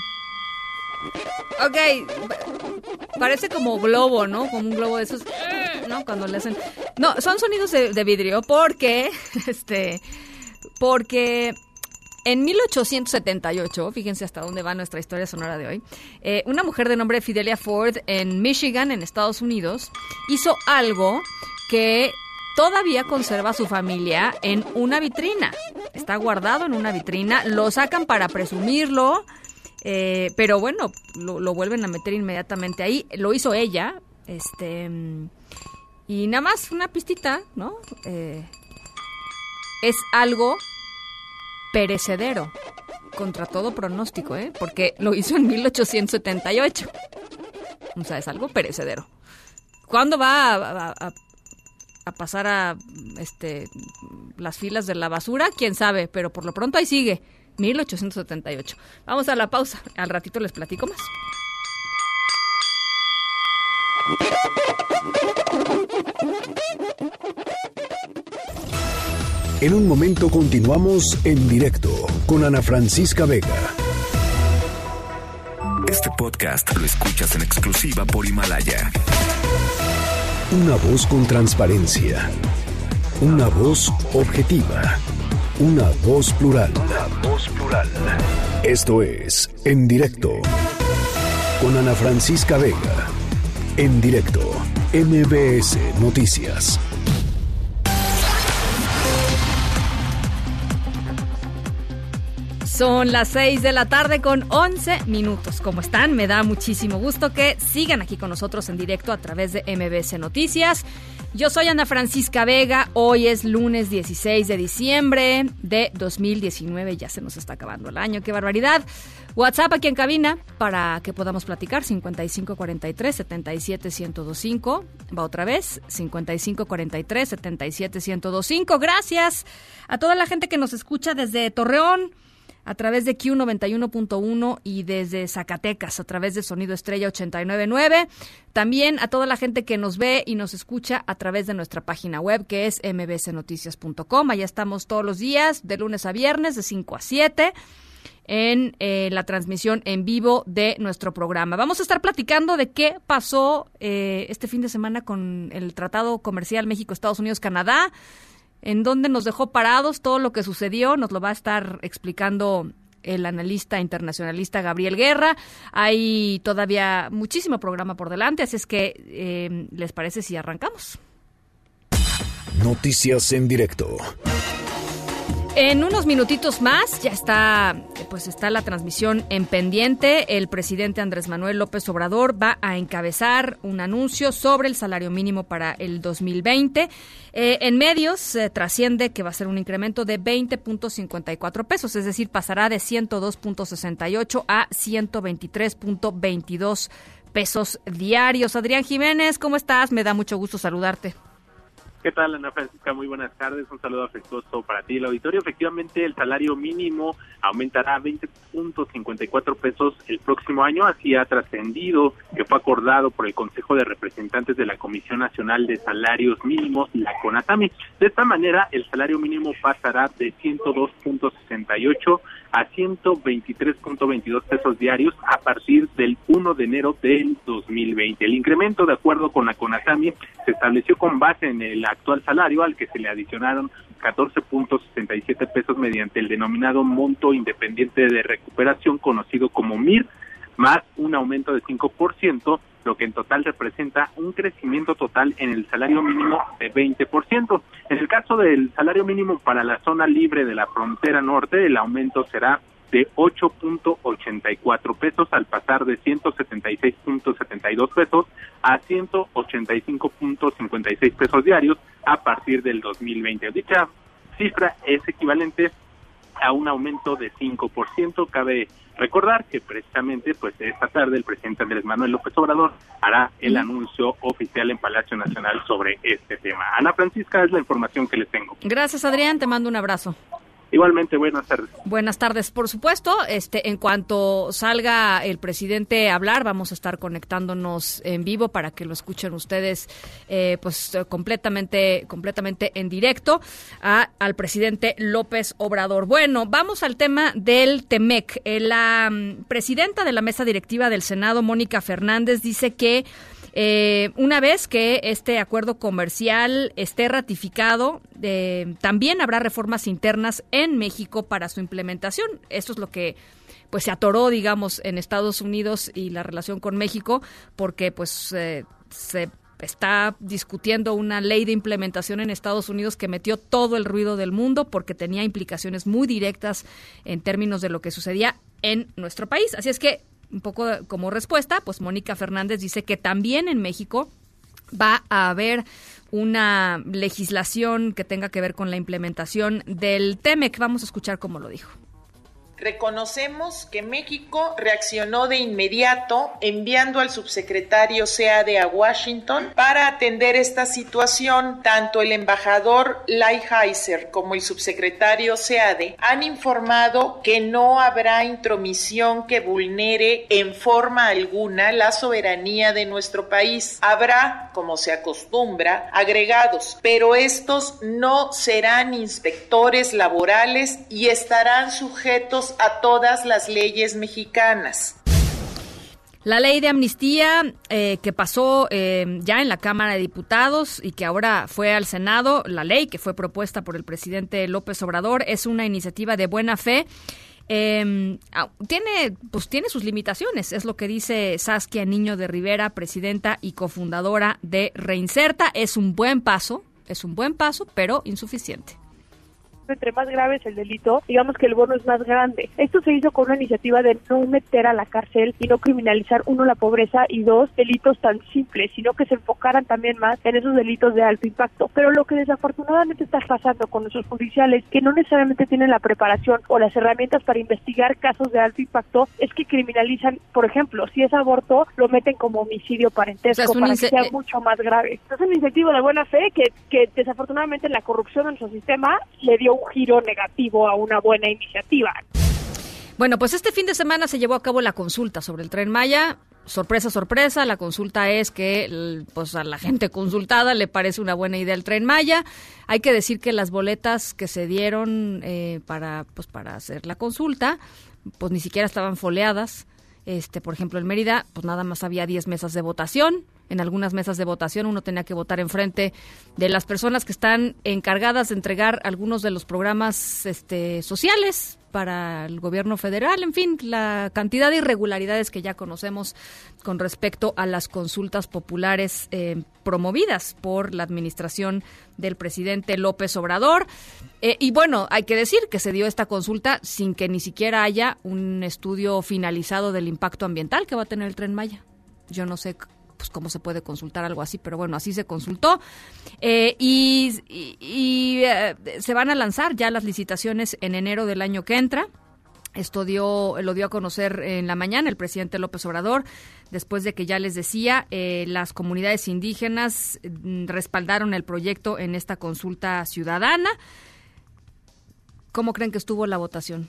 ok, parece como globo, ¿no? Como un globo de esos, ¿no? Cuando le hacen... No, son sonidos de, vidrio porque, este, porque en 1878, fíjense hasta dónde va nuestra historia sonora de hoy, eh, una mujer de nombre Fidelia Ford en Michigan, en Estados Unidos, hizo algo que todavía conserva a su familia en una vitrina. Está guardado en una vitrina, lo sacan para presumirlo, eh, pero bueno, lo, vuelven a meter inmediatamente ahí. Lo hizo ella, este y nada más una pistita, ¿no? Eh, es algo perecedero contra todo pronóstico, ¿eh? Porque lo hizo en 1878. O sea, es algo perecedero. ¿Cuándo va a, a, a pasar a este las filas de la basura? Quién sabe, pero por lo pronto ahí sigue. 1878. Vamos a la pausa. Al ratito les platico más. En un momento continuamos en directo con Ana Francisca Vega. Este podcast lo escuchas en exclusiva por Himalaya. Una voz con transparencia. Una voz objetiva. Una voz plural. Una voz plural. Esto es En Directo con Ana Francisca Vega. En directo, MBS Noticias. Son las 6 de la tarde con 11 minutos. ¿Cómo están? Me da muchísimo gusto que sigan aquí con nosotros en directo a través de MBS Noticias. Yo soy Ana Francisca Vega, hoy es lunes 16 de diciembre de 2019, ya se nos está acabando el año, qué barbaridad. WhatsApp aquí en cabina para que podamos platicar 5543 77 1025. Va otra vez 5543 77 1025. Gracias a toda la gente que nos escucha desde Torreón, a través de Q91.1 y desde Zacatecas a través de Sonido Estrella 899. También a toda la gente que nos ve y nos escucha a través de nuestra página web que es mbcnoticias.com. Allá estamos todos los días, de lunes a viernes, de 5 a 7 en eh, la transmisión en vivo de nuestro programa. Vamos a estar platicando de qué pasó eh, este fin de semana con el Tratado Comercial México-Estados Unidos-Canadá en dónde nos dejó parados todo lo que sucedió, nos lo va a estar explicando el analista internacionalista Gabriel Guerra. Hay todavía muchísimo programa por delante, así es que eh, les parece si arrancamos. Noticias en directo. En unos minutitos más ya está, pues está la transmisión en pendiente. El presidente Andrés Manuel López Obrador va a encabezar un anuncio sobre el salario mínimo para el 2020. Eh, en medios se trasciende que va a ser un incremento de 20.54 pesos, es decir, pasará de 102.68 a 123.22 pesos diarios. Adrián Jiménez, ¿cómo estás? Me da mucho gusto saludarte. ¿Qué tal, Ana Francisca? Muy buenas tardes. Un saludo afectuoso para ti, el auditorio. Efectivamente, el salario mínimo aumentará a 20.54 pesos el próximo año. Así ha trascendido que fue acordado por el Consejo de Representantes de la Comisión Nacional de Salarios Mínimos, la CONATAMI. De esta manera, el salario mínimo pasará de 102.68 a 123.22 pesos diarios a partir del 1 de enero del 2020. El incremento, de acuerdo con la CONATAMI, se estableció con base en el actual salario al que se le adicionaron 14.67 pesos mediante el denominado monto independiente de recuperación conocido como MIR, más un aumento de 5%, lo que en total representa un crecimiento total en el salario mínimo de 20%. En el caso del salario mínimo para la zona libre de la frontera norte, el aumento será de 8.84 pesos al pasar de 176.72 pesos a 185.56 pesos diarios a partir del 2020. Dicha cifra es equivalente a un aumento de 5%. Cabe recordar que precisamente pues esta tarde el presidente Andrés Manuel López Obrador hará el anuncio oficial en Palacio Nacional sobre este tema. Ana Francisca es la información que les tengo. Gracias Adrián, te mando un abrazo. Igualmente, buenas tardes. Buenas tardes, por supuesto. Este, en cuanto salga el presidente a hablar, vamos a estar conectándonos en vivo para que lo escuchen ustedes, eh, pues completamente, completamente en directo a, al presidente López Obrador. Bueno, vamos al tema del Temec. Eh, la mm, presidenta de la mesa directiva del Senado, Mónica Fernández, dice que eh, una vez que este acuerdo comercial esté ratificado, eh, también habrá reformas internas en México para su implementación. Esto es lo que pues se atoró, digamos, en Estados Unidos y la relación con México, porque pues eh, se está discutiendo una ley de implementación en Estados Unidos que metió todo el ruido del mundo porque tenía implicaciones muy directas en términos de lo que sucedía en nuestro país. Así es que un poco como respuesta, pues Mónica Fernández dice que también en México va a haber una legislación que tenga que ver con la implementación del TEMEC. Vamos a escuchar cómo lo dijo. Reconocemos que México reaccionó de inmediato enviando al subsecretario SEADE a Washington para atender esta situación. Tanto el embajador Heiser como el subsecretario SEADE han informado que no habrá intromisión que vulnere en forma alguna la soberanía de nuestro país. Habrá, como se acostumbra, agregados, pero estos no serán inspectores laborales y estarán sujetos a todas las leyes mexicanas. La ley de amnistía eh, que pasó eh, ya en la Cámara de Diputados y que ahora fue al Senado, la ley que fue propuesta por el presidente López Obrador, es una iniciativa de buena fe. Em, ah, tiene, pues tiene sus limitaciones, es lo que dice Saskia Niño de Rivera, presidenta y cofundadora de Reinserta. Es un buen paso, es un buen paso, pero insuficiente entre más grave es el delito, digamos que el bono es más grande. Esto se hizo con una iniciativa de no meter a la cárcel y no criminalizar, uno, la pobreza y dos, delitos tan simples, sino que se enfocaran también más en esos delitos de alto impacto. Pero lo que desafortunadamente está pasando con nuestros judiciales, que no necesariamente tienen la preparación o las herramientas para investigar casos de alto impacto, es que criminalizan, por ejemplo, si es aborto, lo meten como homicidio parentesco para que sea eh, mucho más grave. Es un incentivo de buena fe que, que desafortunadamente la corrupción en nuestro sistema le dio giro negativo a una buena iniciativa. Bueno, pues este fin de semana se llevó a cabo la consulta sobre el tren Maya. Sorpresa, sorpresa, la consulta es que pues a la gente consultada le parece una buena idea el tren Maya. Hay que decir que las boletas que se dieron eh, para pues para hacer la consulta, pues ni siquiera estaban foleadas. Este, por ejemplo, en Mérida, pues nada más había 10 mesas de votación. En algunas mesas de votación uno tenía que votar en frente de las personas que están encargadas de entregar algunos de los programas este, sociales para el gobierno federal, en fin, la cantidad de irregularidades que ya conocemos con respecto a las consultas populares eh, promovidas por la administración del presidente López Obrador. Eh, y bueno, hay que decir que se dio esta consulta sin que ni siquiera haya un estudio finalizado del impacto ambiental que va a tener el tren Maya. Yo no sé pues cómo se puede consultar algo así, pero bueno, así se consultó. Eh, y, eh, se van a lanzar ya las licitaciones en enero del año que entra. Esto dio, lo dio a conocer en la mañana el presidente López Obrador, después de que ya les decía, eh, las comunidades indígenas mm, respaldaron el proyecto en esta consulta ciudadana. ¿Cómo creen que estuvo la votación?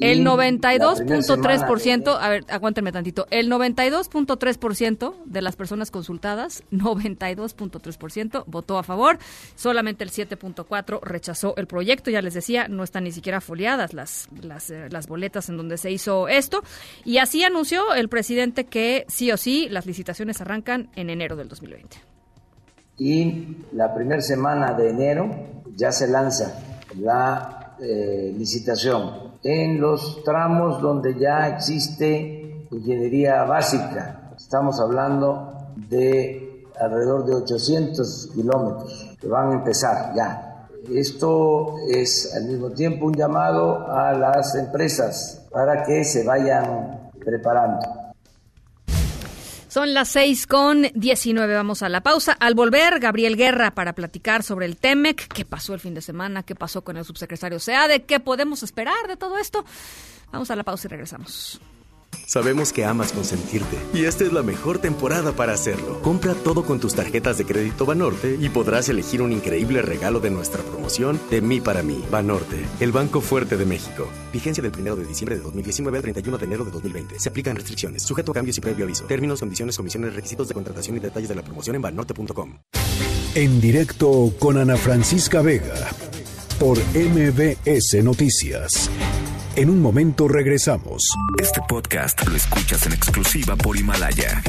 El 92.3%, a ver, aguántenme tantito, el 92.3% de las personas consultadas, 92.3% votó a favor, solamente el 7.4% rechazó el proyecto, ya les decía, no están ni siquiera foliadas las, las, eh, las boletas en donde se hizo esto, y así anunció el presidente que sí o sí las licitaciones arrancan en enero del 2020. Y la primera semana de enero ya se lanza la eh, licitación en los tramos donde ya existe ingeniería básica. Estamos hablando de alrededor de 800 kilómetros que van a empezar ya. Esto es al mismo tiempo un llamado a las empresas para que se vayan preparando. Son las seis con 19. Vamos a la pausa. Al volver, Gabriel Guerra para platicar sobre el TEMEC, qué pasó el fin de semana, qué pasó con el subsecretario SEADE, qué podemos esperar de todo esto. Vamos a la pausa y regresamos. Sabemos que amas consentirte y esta es la mejor temporada para hacerlo. Compra todo con tus tarjetas de crédito Banorte y podrás elegir un increíble regalo de nuestra promoción de mí para mí. Banorte, el Banco Fuerte de México. Vigencia del 1 de diciembre de 2019 al 31 de enero de 2020. Se aplican restricciones, sujeto a cambios y previo aviso. Términos, condiciones, comisiones, requisitos de contratación y detalles de la promoción en banorte.com. En directo con Ana Francisca Vega por MBS Noticias. En un momento regresamos. Este podcast lo escuchas en exclusiva por Himalaya.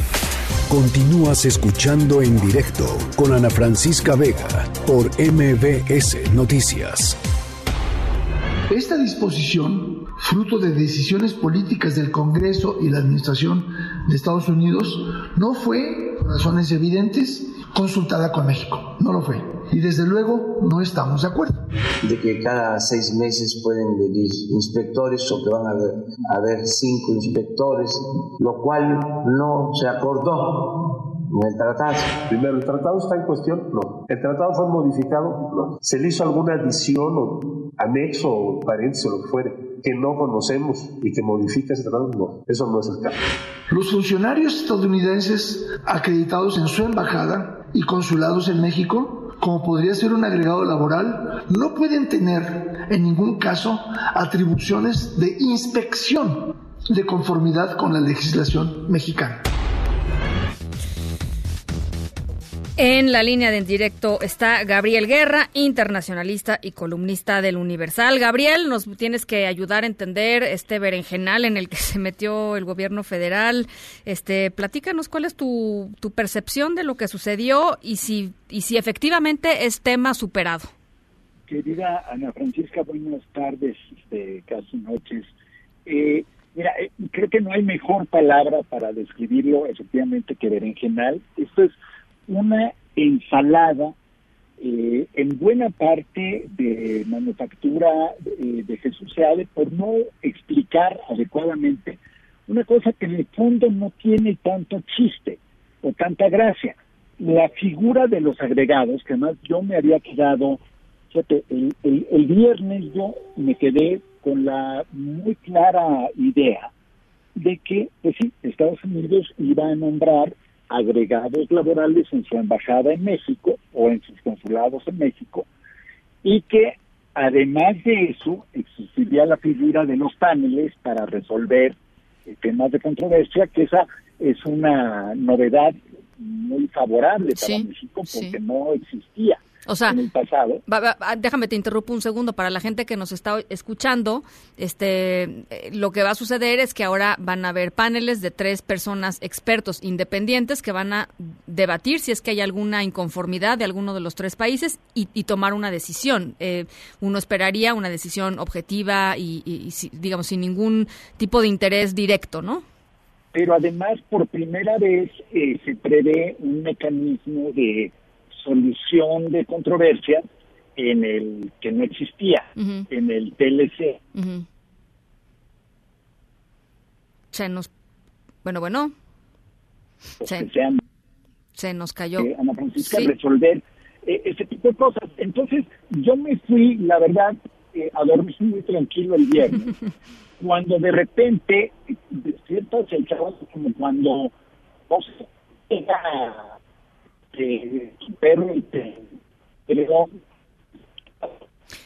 Continúas escuchando en directo con Ana Francisca Vega por MBS Noticias. Esta disposición, fruto de decisiones políticas del Congreso y la Administración de Estados Unidos, no fue, por razones evidentes, consultada con México. No lo fue. Y desde luego no estamos de acuerdo. De que cada seis meses pueden venir inspectores o que van a haber, a haber cinco inspectores, lo cual no se acordó en el tratado. Primero, ¿el tratado está en cuestión? No. ¿El tratado fue modificado? No. ¿Se le hizo alguna adición o anexo o paréntesis o lo que fuere que no conocemos y que modifica ese tratado? No. Eso no es el caso. Los funcionarios estadounidenses acreditados en su embajada y consulados en México como podría ser un agregado laboral, no pueden tener en ningún caso atribuciones de inspección de conformidad con la legislación mexicana. En la línea de en directo está Gabriel Guerra, internacionalista y columnista del Universal. Gabriel, nos tienes que ayudar a entender este berenjenal en el que se metió el gobierno federal. Este, platícanos cuál es tu, tu percepción de lo que sucedió y si, y si efectivamente es tema superado. Querida Ana Francisca, buenas tardes, este, casi noches. Eh, mira, eh, creo que no hay mejor palabra para describirlo efectivamente que berenjenal. Esto es una ensalada eh, en buena parte de manufactura eh, de Jesús Seade por no explicar adecuadamente una cosa que en el fondo no tiene tanto chiste o tanta gracia. La figura de los agregados, que además yo me había quedado, fíjate, el, el, el viernes yo me quedé con la muy clara idea de que, pues sí, Estados Unidos iba a nombrar agregados laborales en su embajada en México o en sus consulados en México y que además de eso existiría la figura de los paneles para resolver temas de controversia, que esa es una novedad muy favorable para México porque no existía. O sea, en el pasado. déjame te interrumpo un segundo para la gente que nos está escuchando. Este, eh, lo que va a suceder es que ahora van a haber paneles de tres personas expertos independientes que van a debatir si es que hay alguna inconformidad de alguno de los tres países y, tomar una decisión. Eh, uno esperaría una decisión objetiva y, digamos sin ningún tipo de interés directo, ¿no? Pero además, por primera vez eh, se prevé un mecanismo de solución de controversias en el que no existía, en el TLC. Se nos... Bueno, bueno. Se, se, nos cayó. Ana Francisca, resolver eh, ese tipo de cosas. Entonces, yo me fui, la verdad, eh, a dormir muy tranquilo el viernes, cuando de repente el trabajo como cuando, no sé, llega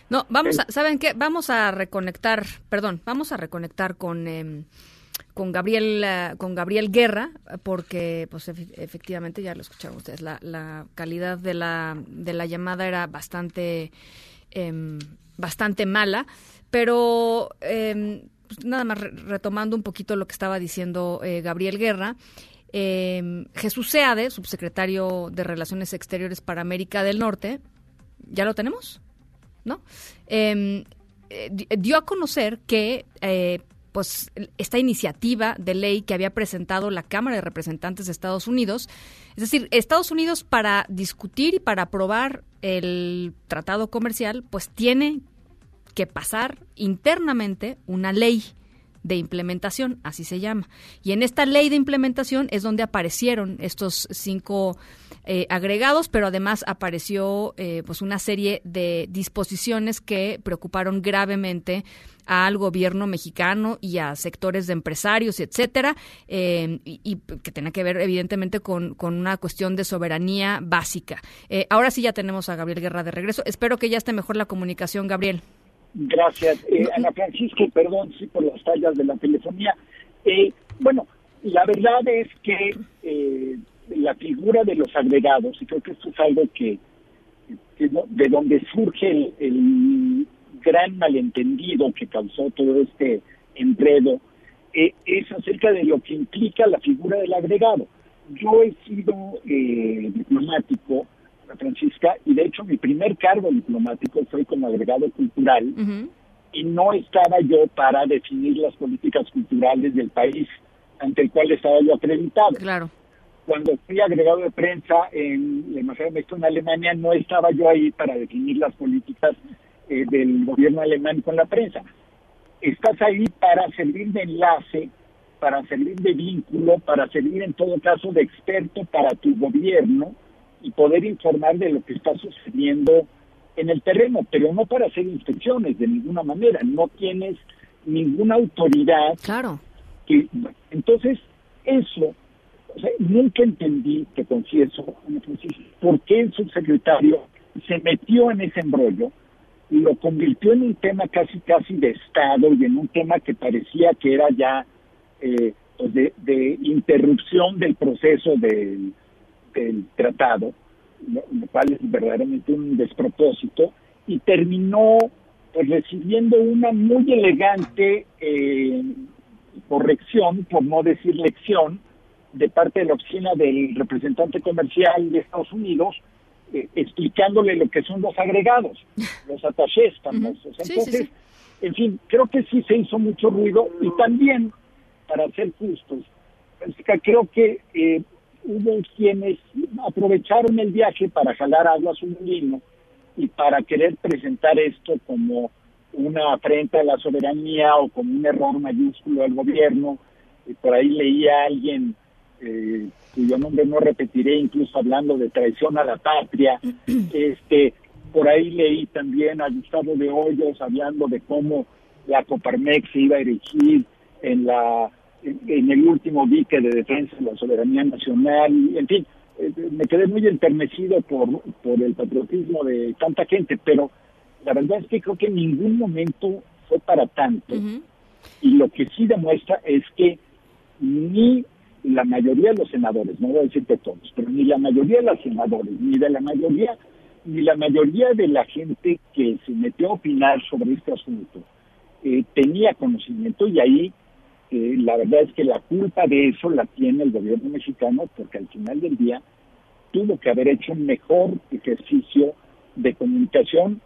no, vamos a, ¿saben qué? Vamos a reconectar, perdón, vamos a reconectar con em, con Gabriel eh, con Gabriel Guerra porque pues efectivamente ya lo escucharon ustedes la, la calidad de la de la llamada era bastante em, bastante mala pero pues nada más retomando un poquito lo que estaba diciendo eh, Gabriel Guerra eh, Jesús Seade, subsecretario de Relaciones Exteriores para América del Norte, ¿ya lo tenemos? ¿No? Em, eh, dio a conocer que eh, pues esta iniciativa de ley que había presentado la Cámara de Representantes de Estados Unidos, es decir, Estados Unidos para discutir y para aprobar el tratado comercial, pues tiene que pasar internamente una ley de implementación, así se llama. Y en esta ley de implementación es donde aparecieron estos cinco eh, agregados, pero además apareció eh, pues una serie de disposiciones que preocuparon gravemente al gobierno mexicano y a sectores de empresarios, etcétera, eh, y, que tenía que ver evidentemente con, con una cuestión de soberanía básica. ahora sí ya tenemos a Gabriel Guerra de regreso. Espero que ya esté mejor la comunicación, Gabriel. Gracias. Eh, Ana Francisco, perdón sí, por las tallas de la telefonía. Eh, bueno, la verdad es que eh, la figura de los agregados, y creo que esto es algo que, de donde surge el, gran malentendido que causó todo este enredo, es acerca de lo que implica la figura del agregado. Yo he sido diplomático Francisca, y de hecho mi primer cargo diplomático fue como agregado cultural, y no estaba yo para definir las políticas culturales del país ante el cual estaba yo acreditado. Claro. Cuando fui agregado de prensa en la Embajada de México en Alemania, no estaba yo ahí para definir las políticas eh, del gobierno alemán con la prensa. Estás ahí para servir de enlace, para servir de vínculo, para servir en todo caso de experto para tu gobierno y poder informar de lo que está sucediendo en el terreno, pero no para hacer inspecciones de ninguna manera. No tienes ninguna autoridad. Claro. Que, entonces, eso, o sea, nunca entendí, te confieso, por qué el subsecretario se metió en ese embrollo y lo convirtió en un tema casi casi de Estado y en un tema que parecía que era ya eh, pues de, de interrupción del proceso del el tratado, lo, cual es verdaderamente un despropósito, y terminó pues, recibiendo una muy elegante eh, corrección, por no decir lección, de parte de la oficina del representante comercial de Estados Unidos, eh, explicándole lo que son los agregados, los attachés famosos. Entonces, en fin, creo que sí se hizo mucho ruido y también, para ser justos, creo que eh, hubo quienes aprovecharon el viaje para jalar agua a su molino y para querer presentar esto como una afrenta a la soberanía o como un error mayúsculo al gobierno. Y por ahí leía a alguien eh, cuyo nombre no repetiré, incluso hablando de traición a la patria. este Por ahí leí también a Gustavo de Hoyos hablando de cómo la Coparmex se iba a erigir en la en el último dique de defensa de la soberanía nacional, en fin, eh, me quedé muy enternecido por, por el patriotismo de tanta gente, pero la verdad es que creo que en ningún momento fue para tanto. Y lo que sí demuestra es que ni la mayoría de los senadores, no voy a decir que todos, pero ni la mayoría de los senadores, ni de la mayoría, ni la mayoría de la gente que se metió a opinar sobre este asunto eh, tenía conocimiento y ahí eh, la verdad es que la culpa de eso la tiene el gobierno mexicano porque al final del día tuvo que haber hecho un mejor ejercicio de comunicación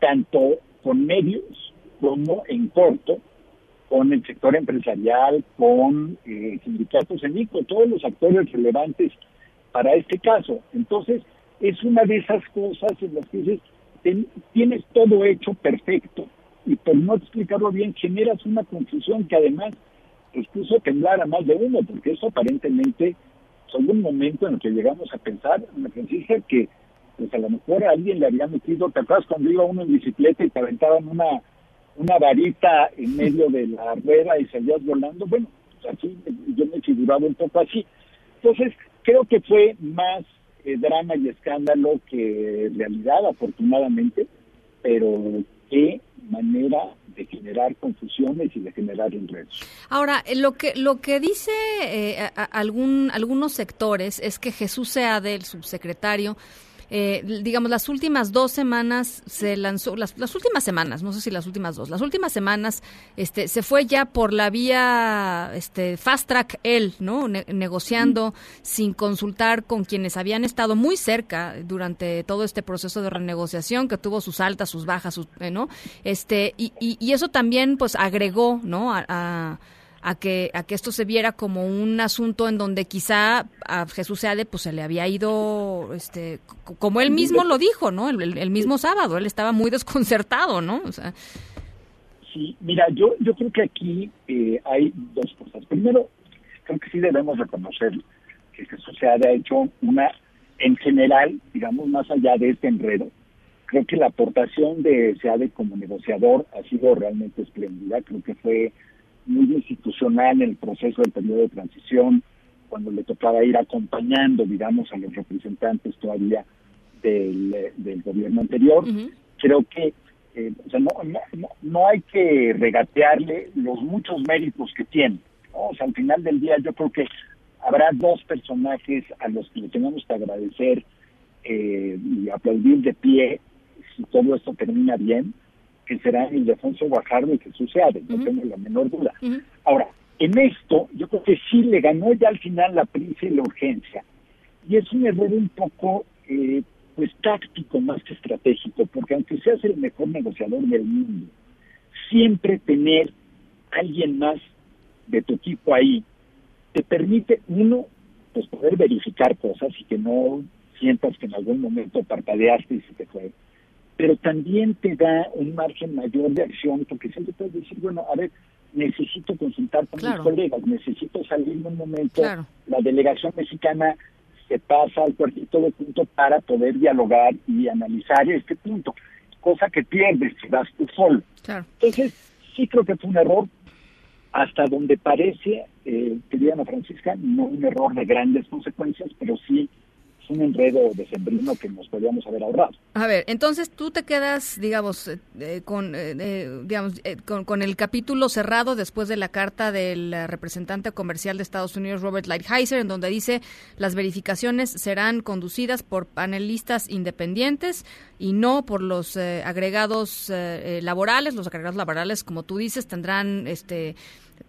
tanto con medios como en corto con el sector empresarial, con eh, sindicatos en ICO, todos los actores relevantes para este caso. Entonces, es una de esas cosas en las que dices, tienes todo hecho perfecto y por no explicarlo bien generas una confusión que además puso a temblar a más de uno, porque eso aparentemente fue un momento en el que llegamos a pensar, me Francisca, que pues a lo mejor alguien le había metido, ¿te acuerdas cuando iba uno en bicicleta y te aventaban una una varita en medio de la rueda y salías volando, bueno, pues así yo me figuraba un poco así. Entonces, creo que fue más eh, drama y escándalo que realidad, afortunadamente, pero qué manera de generar confusiones y de generar enredos. Ahora, eh, lo que lo que dice eh, algún algunos sectores es que Jesús sea del subsecretario eh, digamos, las últimas dos semanas se lanzó, las, las, últimas semanas, no sé si las últimas dos, las últimas semanas este, se fue ya por la vía este, fast track él, ¿no? negociando sin consultar con quienes habían estado muy cerca durante todo este proceso de renegociación que tuvo sus altas, sus bajas, sus, eh, ¿no? Este, y, y, eso también pues agregó, ¿no? a a que a que esto se viera como un asunto en donde quizá a Jesús Seade pues se le había ido este como él mismo lo dijo no el, mismo sábado él estaba muy desconcertado no o sea. Sí mira yo yo creo que aquí eh, hay dos cosas. Primero creo que sí debemos reconocer que Jesús Seade ha hecho una en general digamos más allá de este enredo creo que la aportación de Seade como negociador ha sido realmente espléndida. Creo que fue muy institucional en el proceso del periodo de transición, cuando le tocaba ir acompañando, digamos, a los representantes todavía del, del gobierno anterior. Creo que eh, o sea, no, no, no, hay que regatearle los muchos méritos que tiene. O sea, al final del día yo creo que habrá dos personajes a los que le tenemos que agradecer eh, y aplaudir de pie si todo esto termina bien que será Ildefonso Guajardo y Jesús Seade, no tengo la menor duda. Ahora, en esto, yo creo que sí le ganó ya al final la prisa y la urgencia. Y es un error un poco, eh, pues, táctico más que estratégico, porque aunque seas el mejor negociador del mundo, siempre tener alguien más de tu equipo ahí te permite, uno, pues poder verificar cosas y que no sientas que en algún momento parpadeaste y se te fue pero también te da un margen mayor de acción, porque siempre puedes decir, bueno, a ver, necesito consultar con mis colegas, necesito salir en un momento, la delegación mexicana se pasa al cuartito de punto para poder dialogar y analizar este punto, cosa que pierdes si vas tú solo. Entonces, sí creo que fue un error, hasta donde parece, eh, querida Ana Francisca, no un error de grandes consecuencias, pero sí un enredo decembrino que nos podríamos haber ahorrado. A ver, entonces tú te quedas, digamos, eh, eh, con, eh, digamos con, el capítulo cerrado después de la carta del representante comercial de Estados Unidos, Robert Lighthizer, en donde dice las verificaciones serán conducidas por panelistas independientes y no por los agregados laborales. Los agregados laborales, como tú dices, tendrán este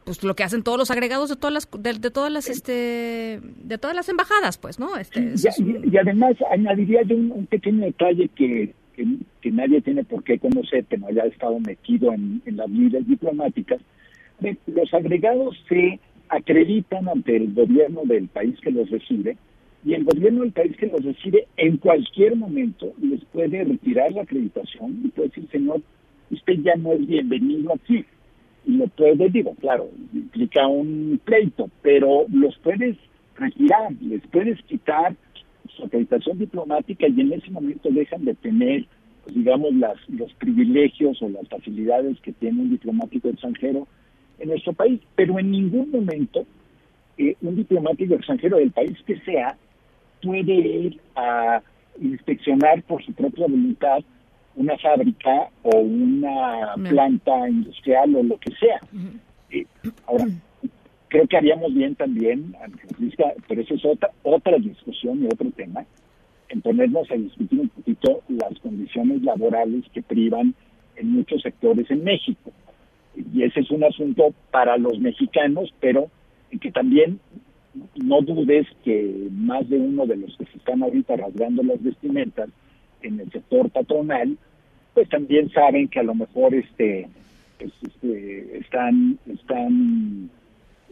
pues lo que hacen todos los agregados de todas las de, todas las este de todas las embajadas pues no este, y, además añadiría yo un, pequeño detalle que, que, nadie tiene por qué conocer que no haya estado metido en, en las líneas diplomáticas los agregados se acreditan ante el gobierno del país que los recibe y el gobierno del país que los recibe en cualquier momento les puede retirar la acreditación y puede decir señor usted ya no es bienvenido aquí y lo puedes, digo, claro, implica un pleito, pero los puedes retirar, les puedes quitar su acreditación diplomática y en ese momento dejan de tener, pues, digamos, las, los privilegios o las facilidades que tiene un diplomático extranjero en nuestro país, pero en ningún momento eh, un diplomático extranjero del país que sea puede ir a inspeccionar por su propia voluntad una fábrica o una planta industrial o lo que sea. Eh, ahora, creo que haríamos bien también, pero eso es otra, otra discusión y otro tema, en ponernos a discutir un poquito las condiciones laborales que privan en muchos sectores en México. Y ese es un asunto para los mexicanos, pero que también no dudes que más de uno de los que se están ahorita rasgando las vestimentas en el sector patronal, pues también saben que a lo mejor este, pues, este están están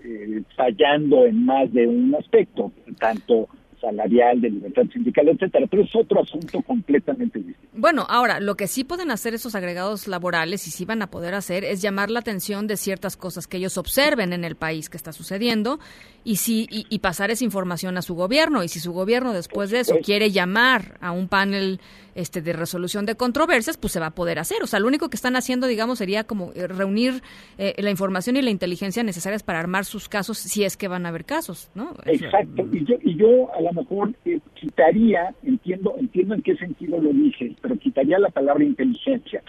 eh, fallando en más de un aspecto, tanto salarial, de libertad sindical, etcétera, pero es otro asunto completamente distinto. Bueno, ahora, lo que sí pueden hacer esos agregados laborales y sí van a poder hacer es llamar la atención de ciertas cosas que ellos observen en el país que está sucediendo y sí y, pasar esa información a su gobierno y si su gobierno después de eso quiere llamar a un panel este de resolución de controversias, pues se va a poder hacer. O sea, lo único que están haciendo, digamos, sería como eh, reunir eh, la información y la inteligencia necesarias para armar sus casos si es que van a haber casos, ¿no? Exacto. Y yo, y yo a lo mejor eh, quitaría, entiendo, entiendo en qué sentido lo dije, pero quitaría la palabra inteligencia,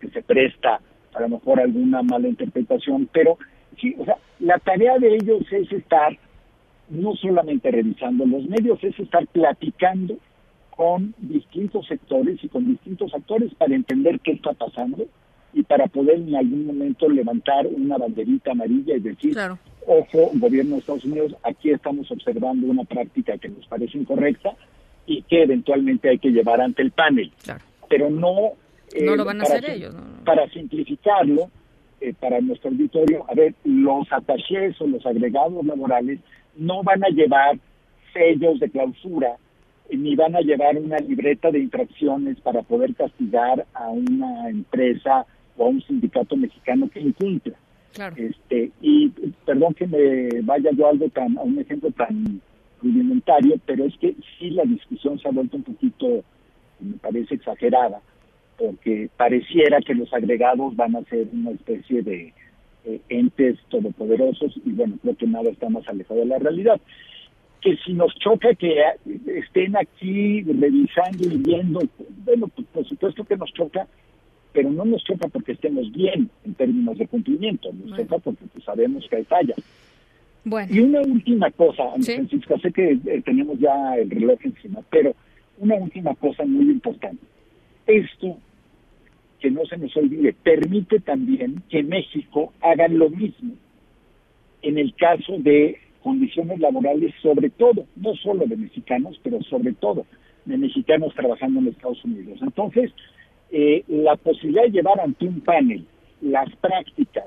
que se presta a lo mejor alguna mala interpretación, pero sí, o sea, la tarea de ellos es estar no solamente revisando los medios, es estar platicando con distintos sectores y con distintos actores para entender qué está pasando y para poder en algún momento levantar una banderita amarilla y decir, ojo, gobierno de Estados Unidos, aquí estamos observando una práctica que nos parece incorrecta y que eventualmente hay que llevar ante el panel. Pero no... no lo eh, van a hacer ellos. Para simplificarlo, eh, para nuestro auditorio, a ver, los attachés o los agregados laborales no van a llevar sellos de clausura ni van a llevar una libreta de infracciones para poder castigar a una empresa o a un sindicato mexicano que incumpla. Este, y perdón que me vaya yo algo tan, a un ejemplo tan rudimentario, pero es que sí la discusión se ha vuelto un poquito, me parece exagerada, porque pareciera que los agregados van a ser una especie de eh, entes todopoderosos y bueno, creo que nada está más alejado de la realidad. Que si nos choca que estén aquí revisando y viendo, bueno, pues por supuesto que nos choca, pero no nos choca porque estemos bien en términos de cumplimiento, nos choca porque pues, sabemos que hay fallas. Bueno. Y una última cosa, Francisca, sé que eh, tenemos ya el reloj encima, pero una última cosa muy importante. Esto, que no se nos olvide, permite también que México haga lo mismo en el caso de condiciones laborales, sobre todo, no solo de mexicanos, pero sobre todo de mexicanos trabajando en Estados Unidos. Entonces, eh, la posibilidad de llevar ante un panel las prácticas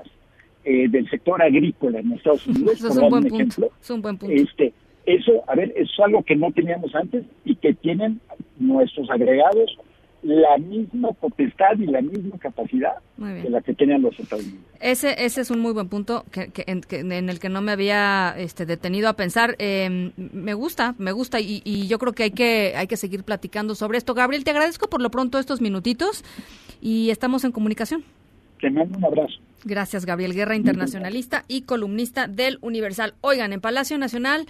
eh, del sector agrícola en Estados Unidos, eso es un buen, punto. es un buen punto. Este, eso, a ver, es algo que no teníamos antes y que tienen nuestros agregados la misma potestad y la misma capacidad de la que tenían los Estados Unidos. Ese, ese es un muy buen punto que, en, el que no me había este, detenido a pensar. Em, me gusta, me gusta y, yo creo que hay, que hay que seguir platicando sobre esto. Gabriel, te agradezco por lo pronto estos minutitos y estamos en comunicación. Te mando un abrazo. Gracias, Gabriel Guerra, internacionalista y columnista del Universal. Oigan, en Palacio Nacional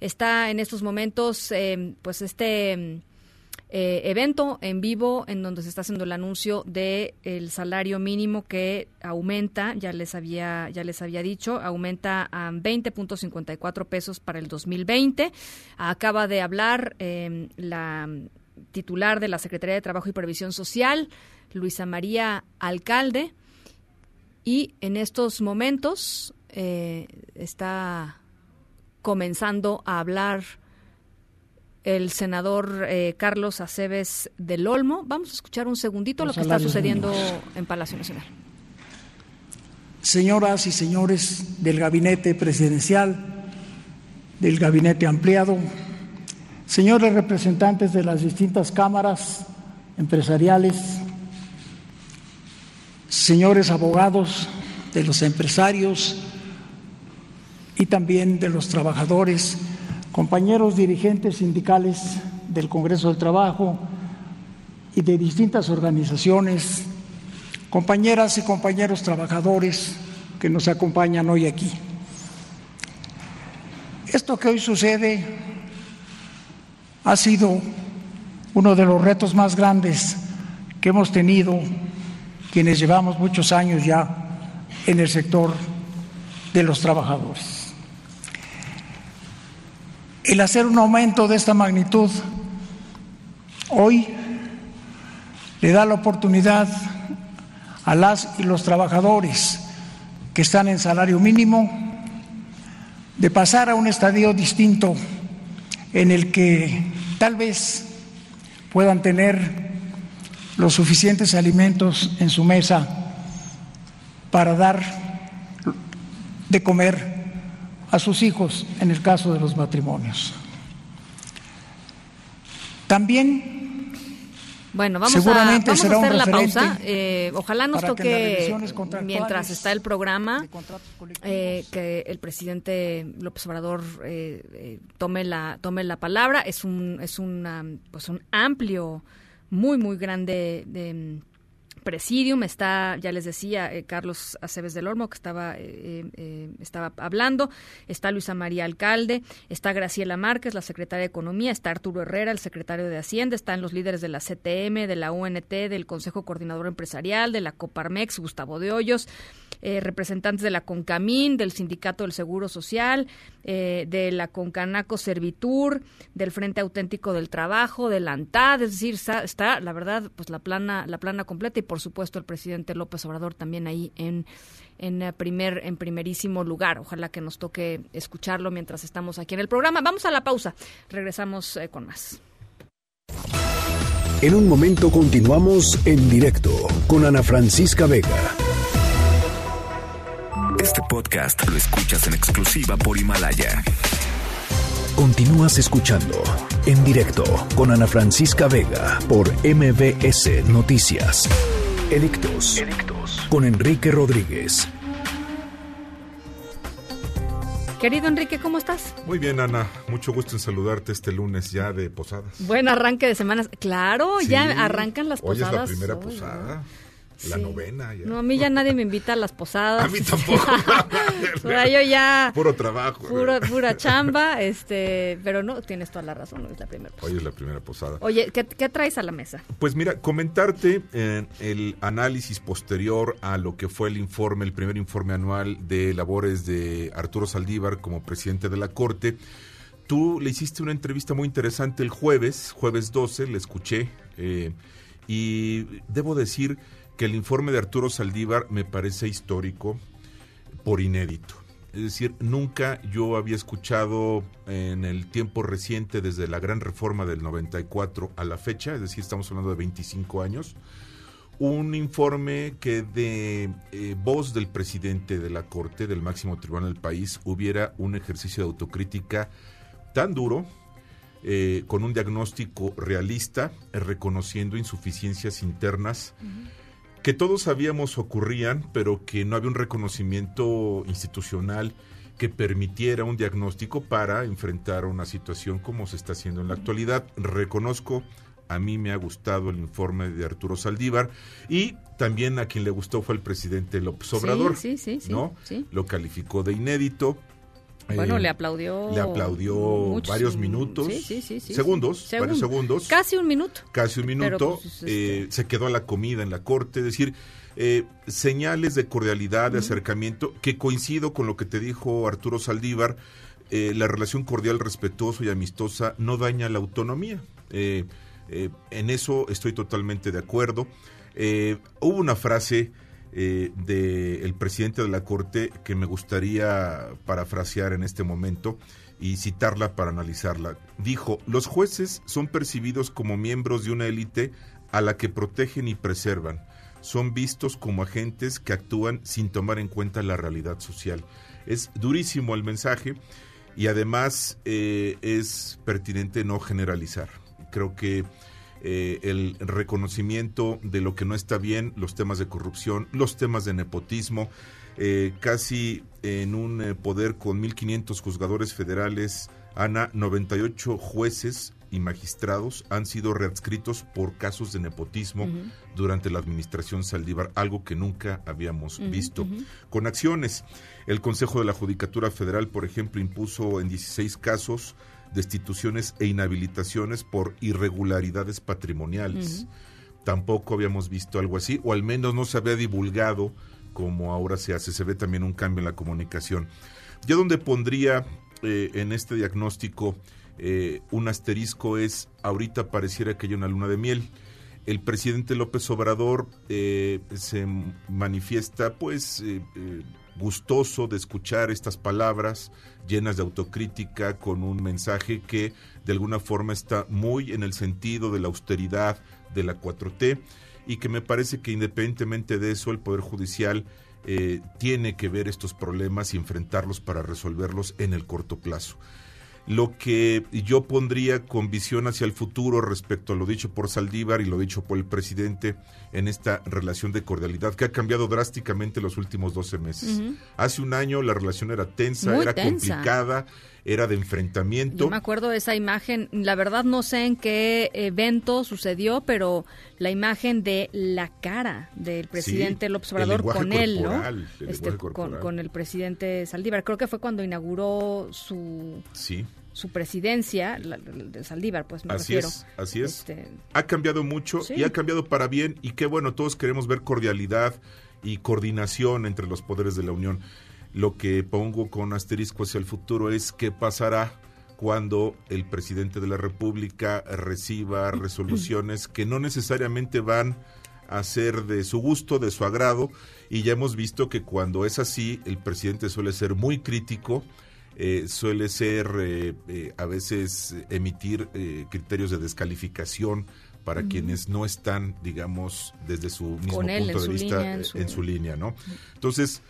está en estos momentos em, pues este eh, evento en vivo en donde se está haciendo el anuncio de el salario mínimo que aumenta, ya les había ya les había dicho, aumenta a 20.54 pesos para el 2020. Acaba de hablar em, la titular de la Secretaría de Trabajo y Previsión Social, Luisa María Alcalde, y en estos momentos eh, está comenzando a hablar el senador eh, Carlos Aceves del Olmo. Vamos a escuchar un segundito lo que está sucediendo en Palacio Nacional. Señoras y señores del gabinete presidencial, del gabinete ampliado, señores representantes de las distintas cámaras empresariales, señores abogados de los empresarios y también de los trabajadores compañeros dirigentes sindicales del Congreso del Trabajo y de distintas organizaciones, compañeras y compañeros trabajadores que nos acompañan hoy aquí. Esto que hoy sucede ha sido uno de los retos más grandes que hemos tenido quienes llevamos muchos años ya en el sector de los trabajadores. El hacer un aumento de esta magnitud hoy le da la oportunidad a las y los trabajadores que están en salario mínimo de pasar a un estadio distinto en el que tal vez puedan tener los suficientes alimentos en su mesa para dar de comer a sus hijos en el caso de los matrimonios. También bueno, vamos a, vamos a hacer la pausa. Eh, ojalá nos toque, mientras está el programa, eh, que el presidente López Obrador eh, tome la tome la palabra. Es un es un pues un amplio, muy muy grande de Presidium, está, ya les decía, eh, Carlos Aceves del Olmo, que estaba, eh, eh, estaba hablando, está Luisa María Alcalde, está Graciela Márquez, la secretaria de Economía, está Arturo Herrera, el secretario de Hacienda, están los líderes de la CTM, de la UNT, del Consejo Coordinador Empresarial, de la Coparmex, Gustavo de Hoyos, eh, representantes de la CONCAMIN, del Sindicato del Seguro Social, eh, de la CONCANACO Servitur, del Frente Auténtico del Trabajo, del ANTAD, es decir, está, la verdad, pues la plana, la plana completa y por supuesto el presidente López Obrador también ahí en en eh, primer en primerísimo lugar. Ojalá que nos toque escucharlo mientras estamos aquí en el programa. Vamos a la pausa. Regresamos con más. En un momento continuamos en directo con Ana Francisca Vega. Este podcast lo escuchas en exclusiva por Himalaya. Continúas escuchando en directo con Ana Francisca Vega por MBS Noticias. Edictos. Con Enrique Rodríguez. Querido Enrique, ¿cómo estás? Muy bien, Ana. Mucho gusto en saludarte este lunes ya de posadas. Buen arranque de semanas. Claro, ya arrancan las posadas. Hoy es la primera posada. La novena. Ya. No, a mí ya nadie me invita a las posadas. A mí tampoco. o sea, yo ya. Puro trabajo. Pura, pura chamba, este, pero no, tienes toda la razón, es la primera posada. Hoy es la primera posada. Oye, ¿qué, traes a la mesa? Pues mira, comentarte eh, el análisis posterior a lo que fue el informe, el primer informe anual de labores de Arturo Saldívar como presidente de la Corte. Tú le hiciste una entrevista muy interesante el jueves, jueves 12, le escuché, eh, y debo decir que el informe de Arturo Saldívar me parece histórico por inédito. Es decir, nunca yo había escuchado en el tiempo reciente, desde la gran reforma del 94 a la fecha, es decir, estamos hablando de 25 años, un informe que de eh, voz del presidente de la Corte, del máximo tribunal del país, hubiera un ejercicio de autocrítica tan duro, eh, con un diagnóstico realista, reconociendo insuficiencias internas que todos sabíamos ocurrían, pero que no había un reconocimiento institucional que permitiera un diagnóstico para enfrentar una situación como se está haciendo en la actualidad. Reconozco, a mí me ha gustado el informe de Arturo Saldívar y también a quien le gustó fue el presidente López Obrador, sí, sí, sí, ¿no? Lo calificó de inédito. Bueno, eh, le aplaudió. Le aplaudió varios minutos. segundos, varios segundos. Casi un minuto. Casi un minuto. Pues, este eh, se quedó a la comida en la corte. Es decir, eh, señales de cordialidad, de acercamiento, que coincido con lo que te dijo Arturo Saldívar. la relación cordial, respetuosa y amistosa no daña la autonomía. en eso estoy totalmente de acuerdo. hubo una frase eh, del presidente de la Corte que me gustaría parafrasear en este momento y citarla para analizarla. Dijo, los jueces son percibidos como miembros de una élite a la que protegen y preservan. Son vistos como agentes que actúan sin tomar en cuenta la realidad social. Es durísimo el mensaje y además eh, es pertinente no generalizar. Creo que eh, el reconocimiento de lo que no está bien, los temas de corrupción, los temas de nepotismo, eh, casi en un eh, poder con 1.500 juzgadores federales, Ana, 98 jueces y magistrados han sido readscritos por casos de nepotismo durante la administración Saldívar, algo que nunca habíamos visto. Con acciones, el Consejo de la Judicatura Federal, por ejemplo, impuso en 16 casos destituciones e inhabilitaciones por irregularidades patrimoniales. tampoco habíamos visto algo así, o al menos no se había divulgado como ahora se hace. Se ve también un cambio en la comunicación. Yo donde pondría eh, en este diagnóstico eh, un asterisco es, ahorita pareciera que hay una luna de miel. El presidente López Obrador eh, se manifiesta pues gustoso de escuchar estas palabras llenas de autocrítica con un mensaje que de alguna forma está muy en el sentido de la austeridad de la 4T y que me parece que independientemente de eso el Poder Judicial eh, tiene que ver estos problemas y enfrentarlos para resolverlos en el corto plazo. Lo que yo pondría con visión hacia el futuro respecto a lo dicho por Saldívar y lo dicho por el presidente en esta relación de cordialidad que ha cambiado drásticamente los últimos 12 meses. Hace un año la relación era tensa, era complicada, era de enfrentamiento. Yo me acuerdo de esa imagen, la verdad no sé en qué evento sucedió, pero la imagen de la cara del presidente López Obrador con él, ¿no? Este, con, con, el presidente Saldívar. Creo que fue cuando inauguró su... Sí su presidencia, de Saldívar, pues me así Es, así es. Este, ha cambiado mucho y ha cambiado para bien y qué bueno, todos queremos ver cordialidad y coordinación entre los poderes de la Unión. Lo que pongo con asterisco hacia el futuro es qué pasará cuando el presidente de la República reciba resoluciones que no necesariamente van a ser de su gusto, de su agrado, y ya hemos visto que cuando es así, el presidente suele ser muy crítico, eh, suele ser eh, eh, a veces emitir criterios de descalificación para quienes no están, digamos, desde su mismo punto de vista en su... línea, ¿no? Entonces,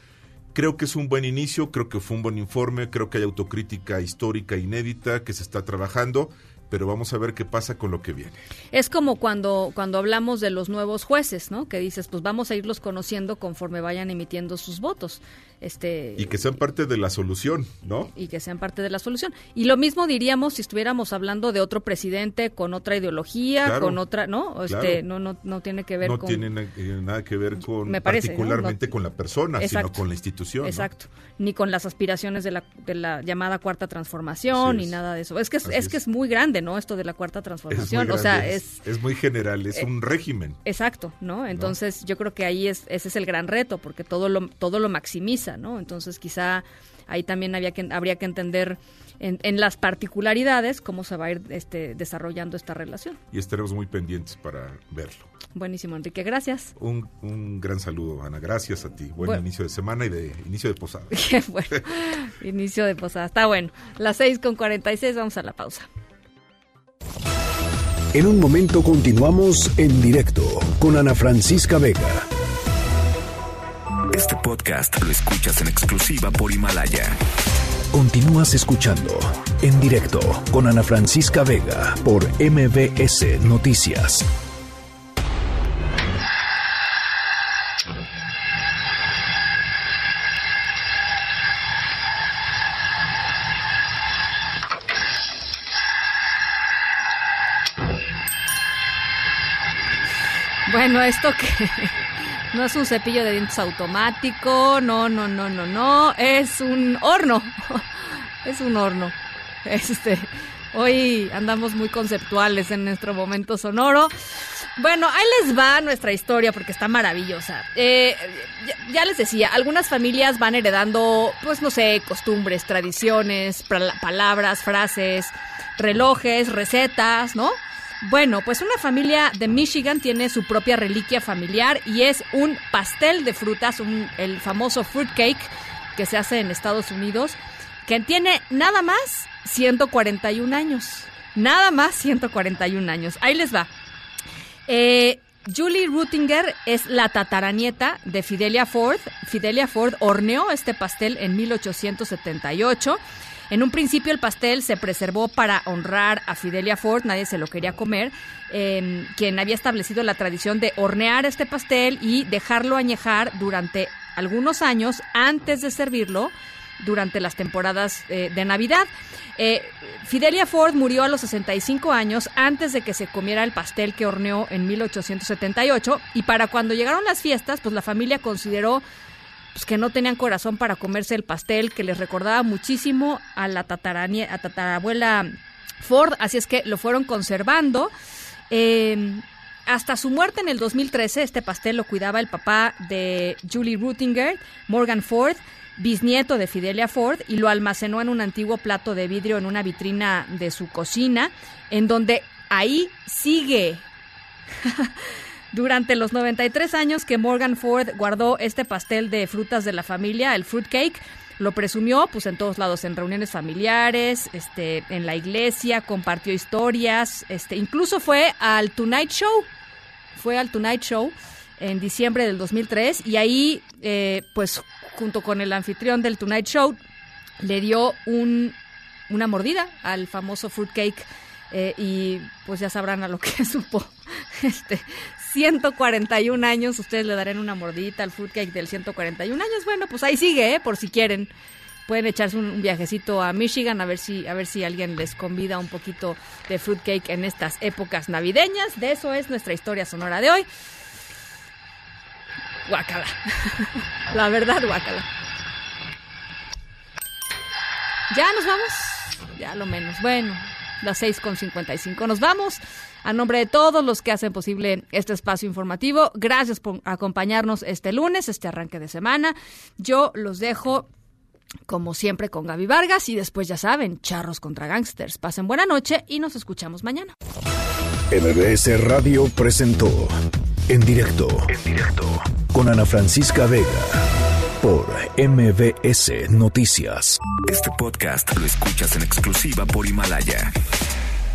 creo que es un buen inicio, creo que fue un buen informe, creo que hay autocrítica histórica inédita que se está trabajando pero vamos a ver qué pasa con lo que viene. Es como cuando, cuando hablamos de los nuevos jueces, ¿no? Que dices, pues vamos a irlos conociendo conforme vayan emitiendo sus votos. Este, y que sean parte de la solución, ¿no? Y que sean parte de la solución. Y lo mismo diríamos si estuviéramos hablando de otro presidente con otra ideología, con otra, ¿no? Este, no, no, no tiene que ver no con... No tiene eh, nada que ver con, particularmente con la persona, sino con la institución. Exacto. Ni con las aspiraciones de la, de la llamada cuarta transformación, ni nada de eso. Es que es, es, que es muy grande, ¿no? Esto de la cuarta transformación. o sea, es, es... muy general, es eh, un régimen. Exacto, ¿no? Entonces yo creo que ahí es, ese es el gran reto, porque todo lo, todo lo maximiza ¿no? Entonces quizá ahí también había que, habría que entender en, las particularidades cómo se va a ir este, desarrollando esta relación. Y estaremos muy pendientes para verlo. Buenísimo, Enrique, gracias. Un, un gran saludo, Ana, gracias a ti. Buen inicio de semana y de inicio de posada. bueno, inicio de posada, está bueno. Las 6 con 46, vamos a la pausa. En un momento continuamos en directo con Ana Francisca Vega. Este podcast lo escuchas en exclusiva por Himalaya. Continúas escuchando en directo con Ana Francisca Vega por MBS Noticias. Bueno, esto que no es un cepillo de dientes automático, no, no, no, no, no, es un horno. es un horno. Este, hoy andamos muy conceptuales en nuestro momento sonoro. Bueno, ahí les va nuestra historia porque está maravillosa. Eh, ya, les decía, algunas familias van heredando, pues no sé, costumbres, tradiciones, palabras, frases, relojes, recetas, ¿no? Bueno, pues una familia de Michigan tiene su propia reliquia familiar y es un pastel de frutas, el famoso fruit cake que se hace en Estados Unidos, que tiene nada más 141 años. Nada más 141 años. Ahí les va. Eh, Julie Rutinger es la tataranieta de Fidelia Ford. Fidelia Ford horneó este pastel en 1878 en un principio el pastel se preservó para honrar a Fidelia Ford, nadie se lo quería comer, em, quien había establecido la tradición de hornear este pastel y dejarlo añejar durante algunos años antes de servirlo durante las temporadas eh, de Navidad. Eh, Fidelia Ford murió a los 65 años antes de que se comiera el pastel que horneó en 1878 y para cuando llegaron las fiestas, pues la familia consideró pues, que no tenían corazón para comerse el pastel, que les recordaba muchísimo a la a tatarabuela Ford, así es que lo fueron conservando. Em, hasta su muerte en el 2013, este pastel lo cuidaba el papá de Julie Rutinger, Morgan Ford, bisnieto de Fidelia Ford, y lo almacenó en un antiguo plato de vidrio en una vitrina de su cocina, en donde ahí sigue. Durante los 93 años que Morgan Ford guardó este pastel de frutas de la familia, el fruitcake, lo presumió pues en todos lados, en reuniones familiares, este, en la iglesia, compartió historias, este, incluso fue al Tonight Show, fue al Tonight Show en diciembre del 2003 y ahí eh, pues junto con el anfitrión del Tonight Show le dio un, una mordida al famoso fruitcake eh, y pues ya sabrán a lo que supo. Este, 141 años, ustedes le darán una mordidita al fruitcake del 141 años. Bueno, pues ahí sigue, ¿eh? por si quieren. Pueden echarse un, viajecito a Michigan a ver si a ver si alguien les convida un poquito de fruitcake en estas épocas navideñas. De eso es nuestra historia sonora de hoy. Guácala. La verdad, guácala. Ya nos vamos. Ya lo menos. Bueno, las 6.55. Nos vamos. A nombre de todos los que hacen posible este espacio informativo, gracias por acompañarnos este lunes, este arranque de semana. Yo los dejo como siempre con Gaby Vargas y después ya saben, charros contra gangsters. Pasen buena noche y nos escuchamos mañana. MBS Radio presentó en directo, en directo con Ana Francisca Vega por MBS Noticias. Este podcast lo escuchas en exclusiva por Himalaya.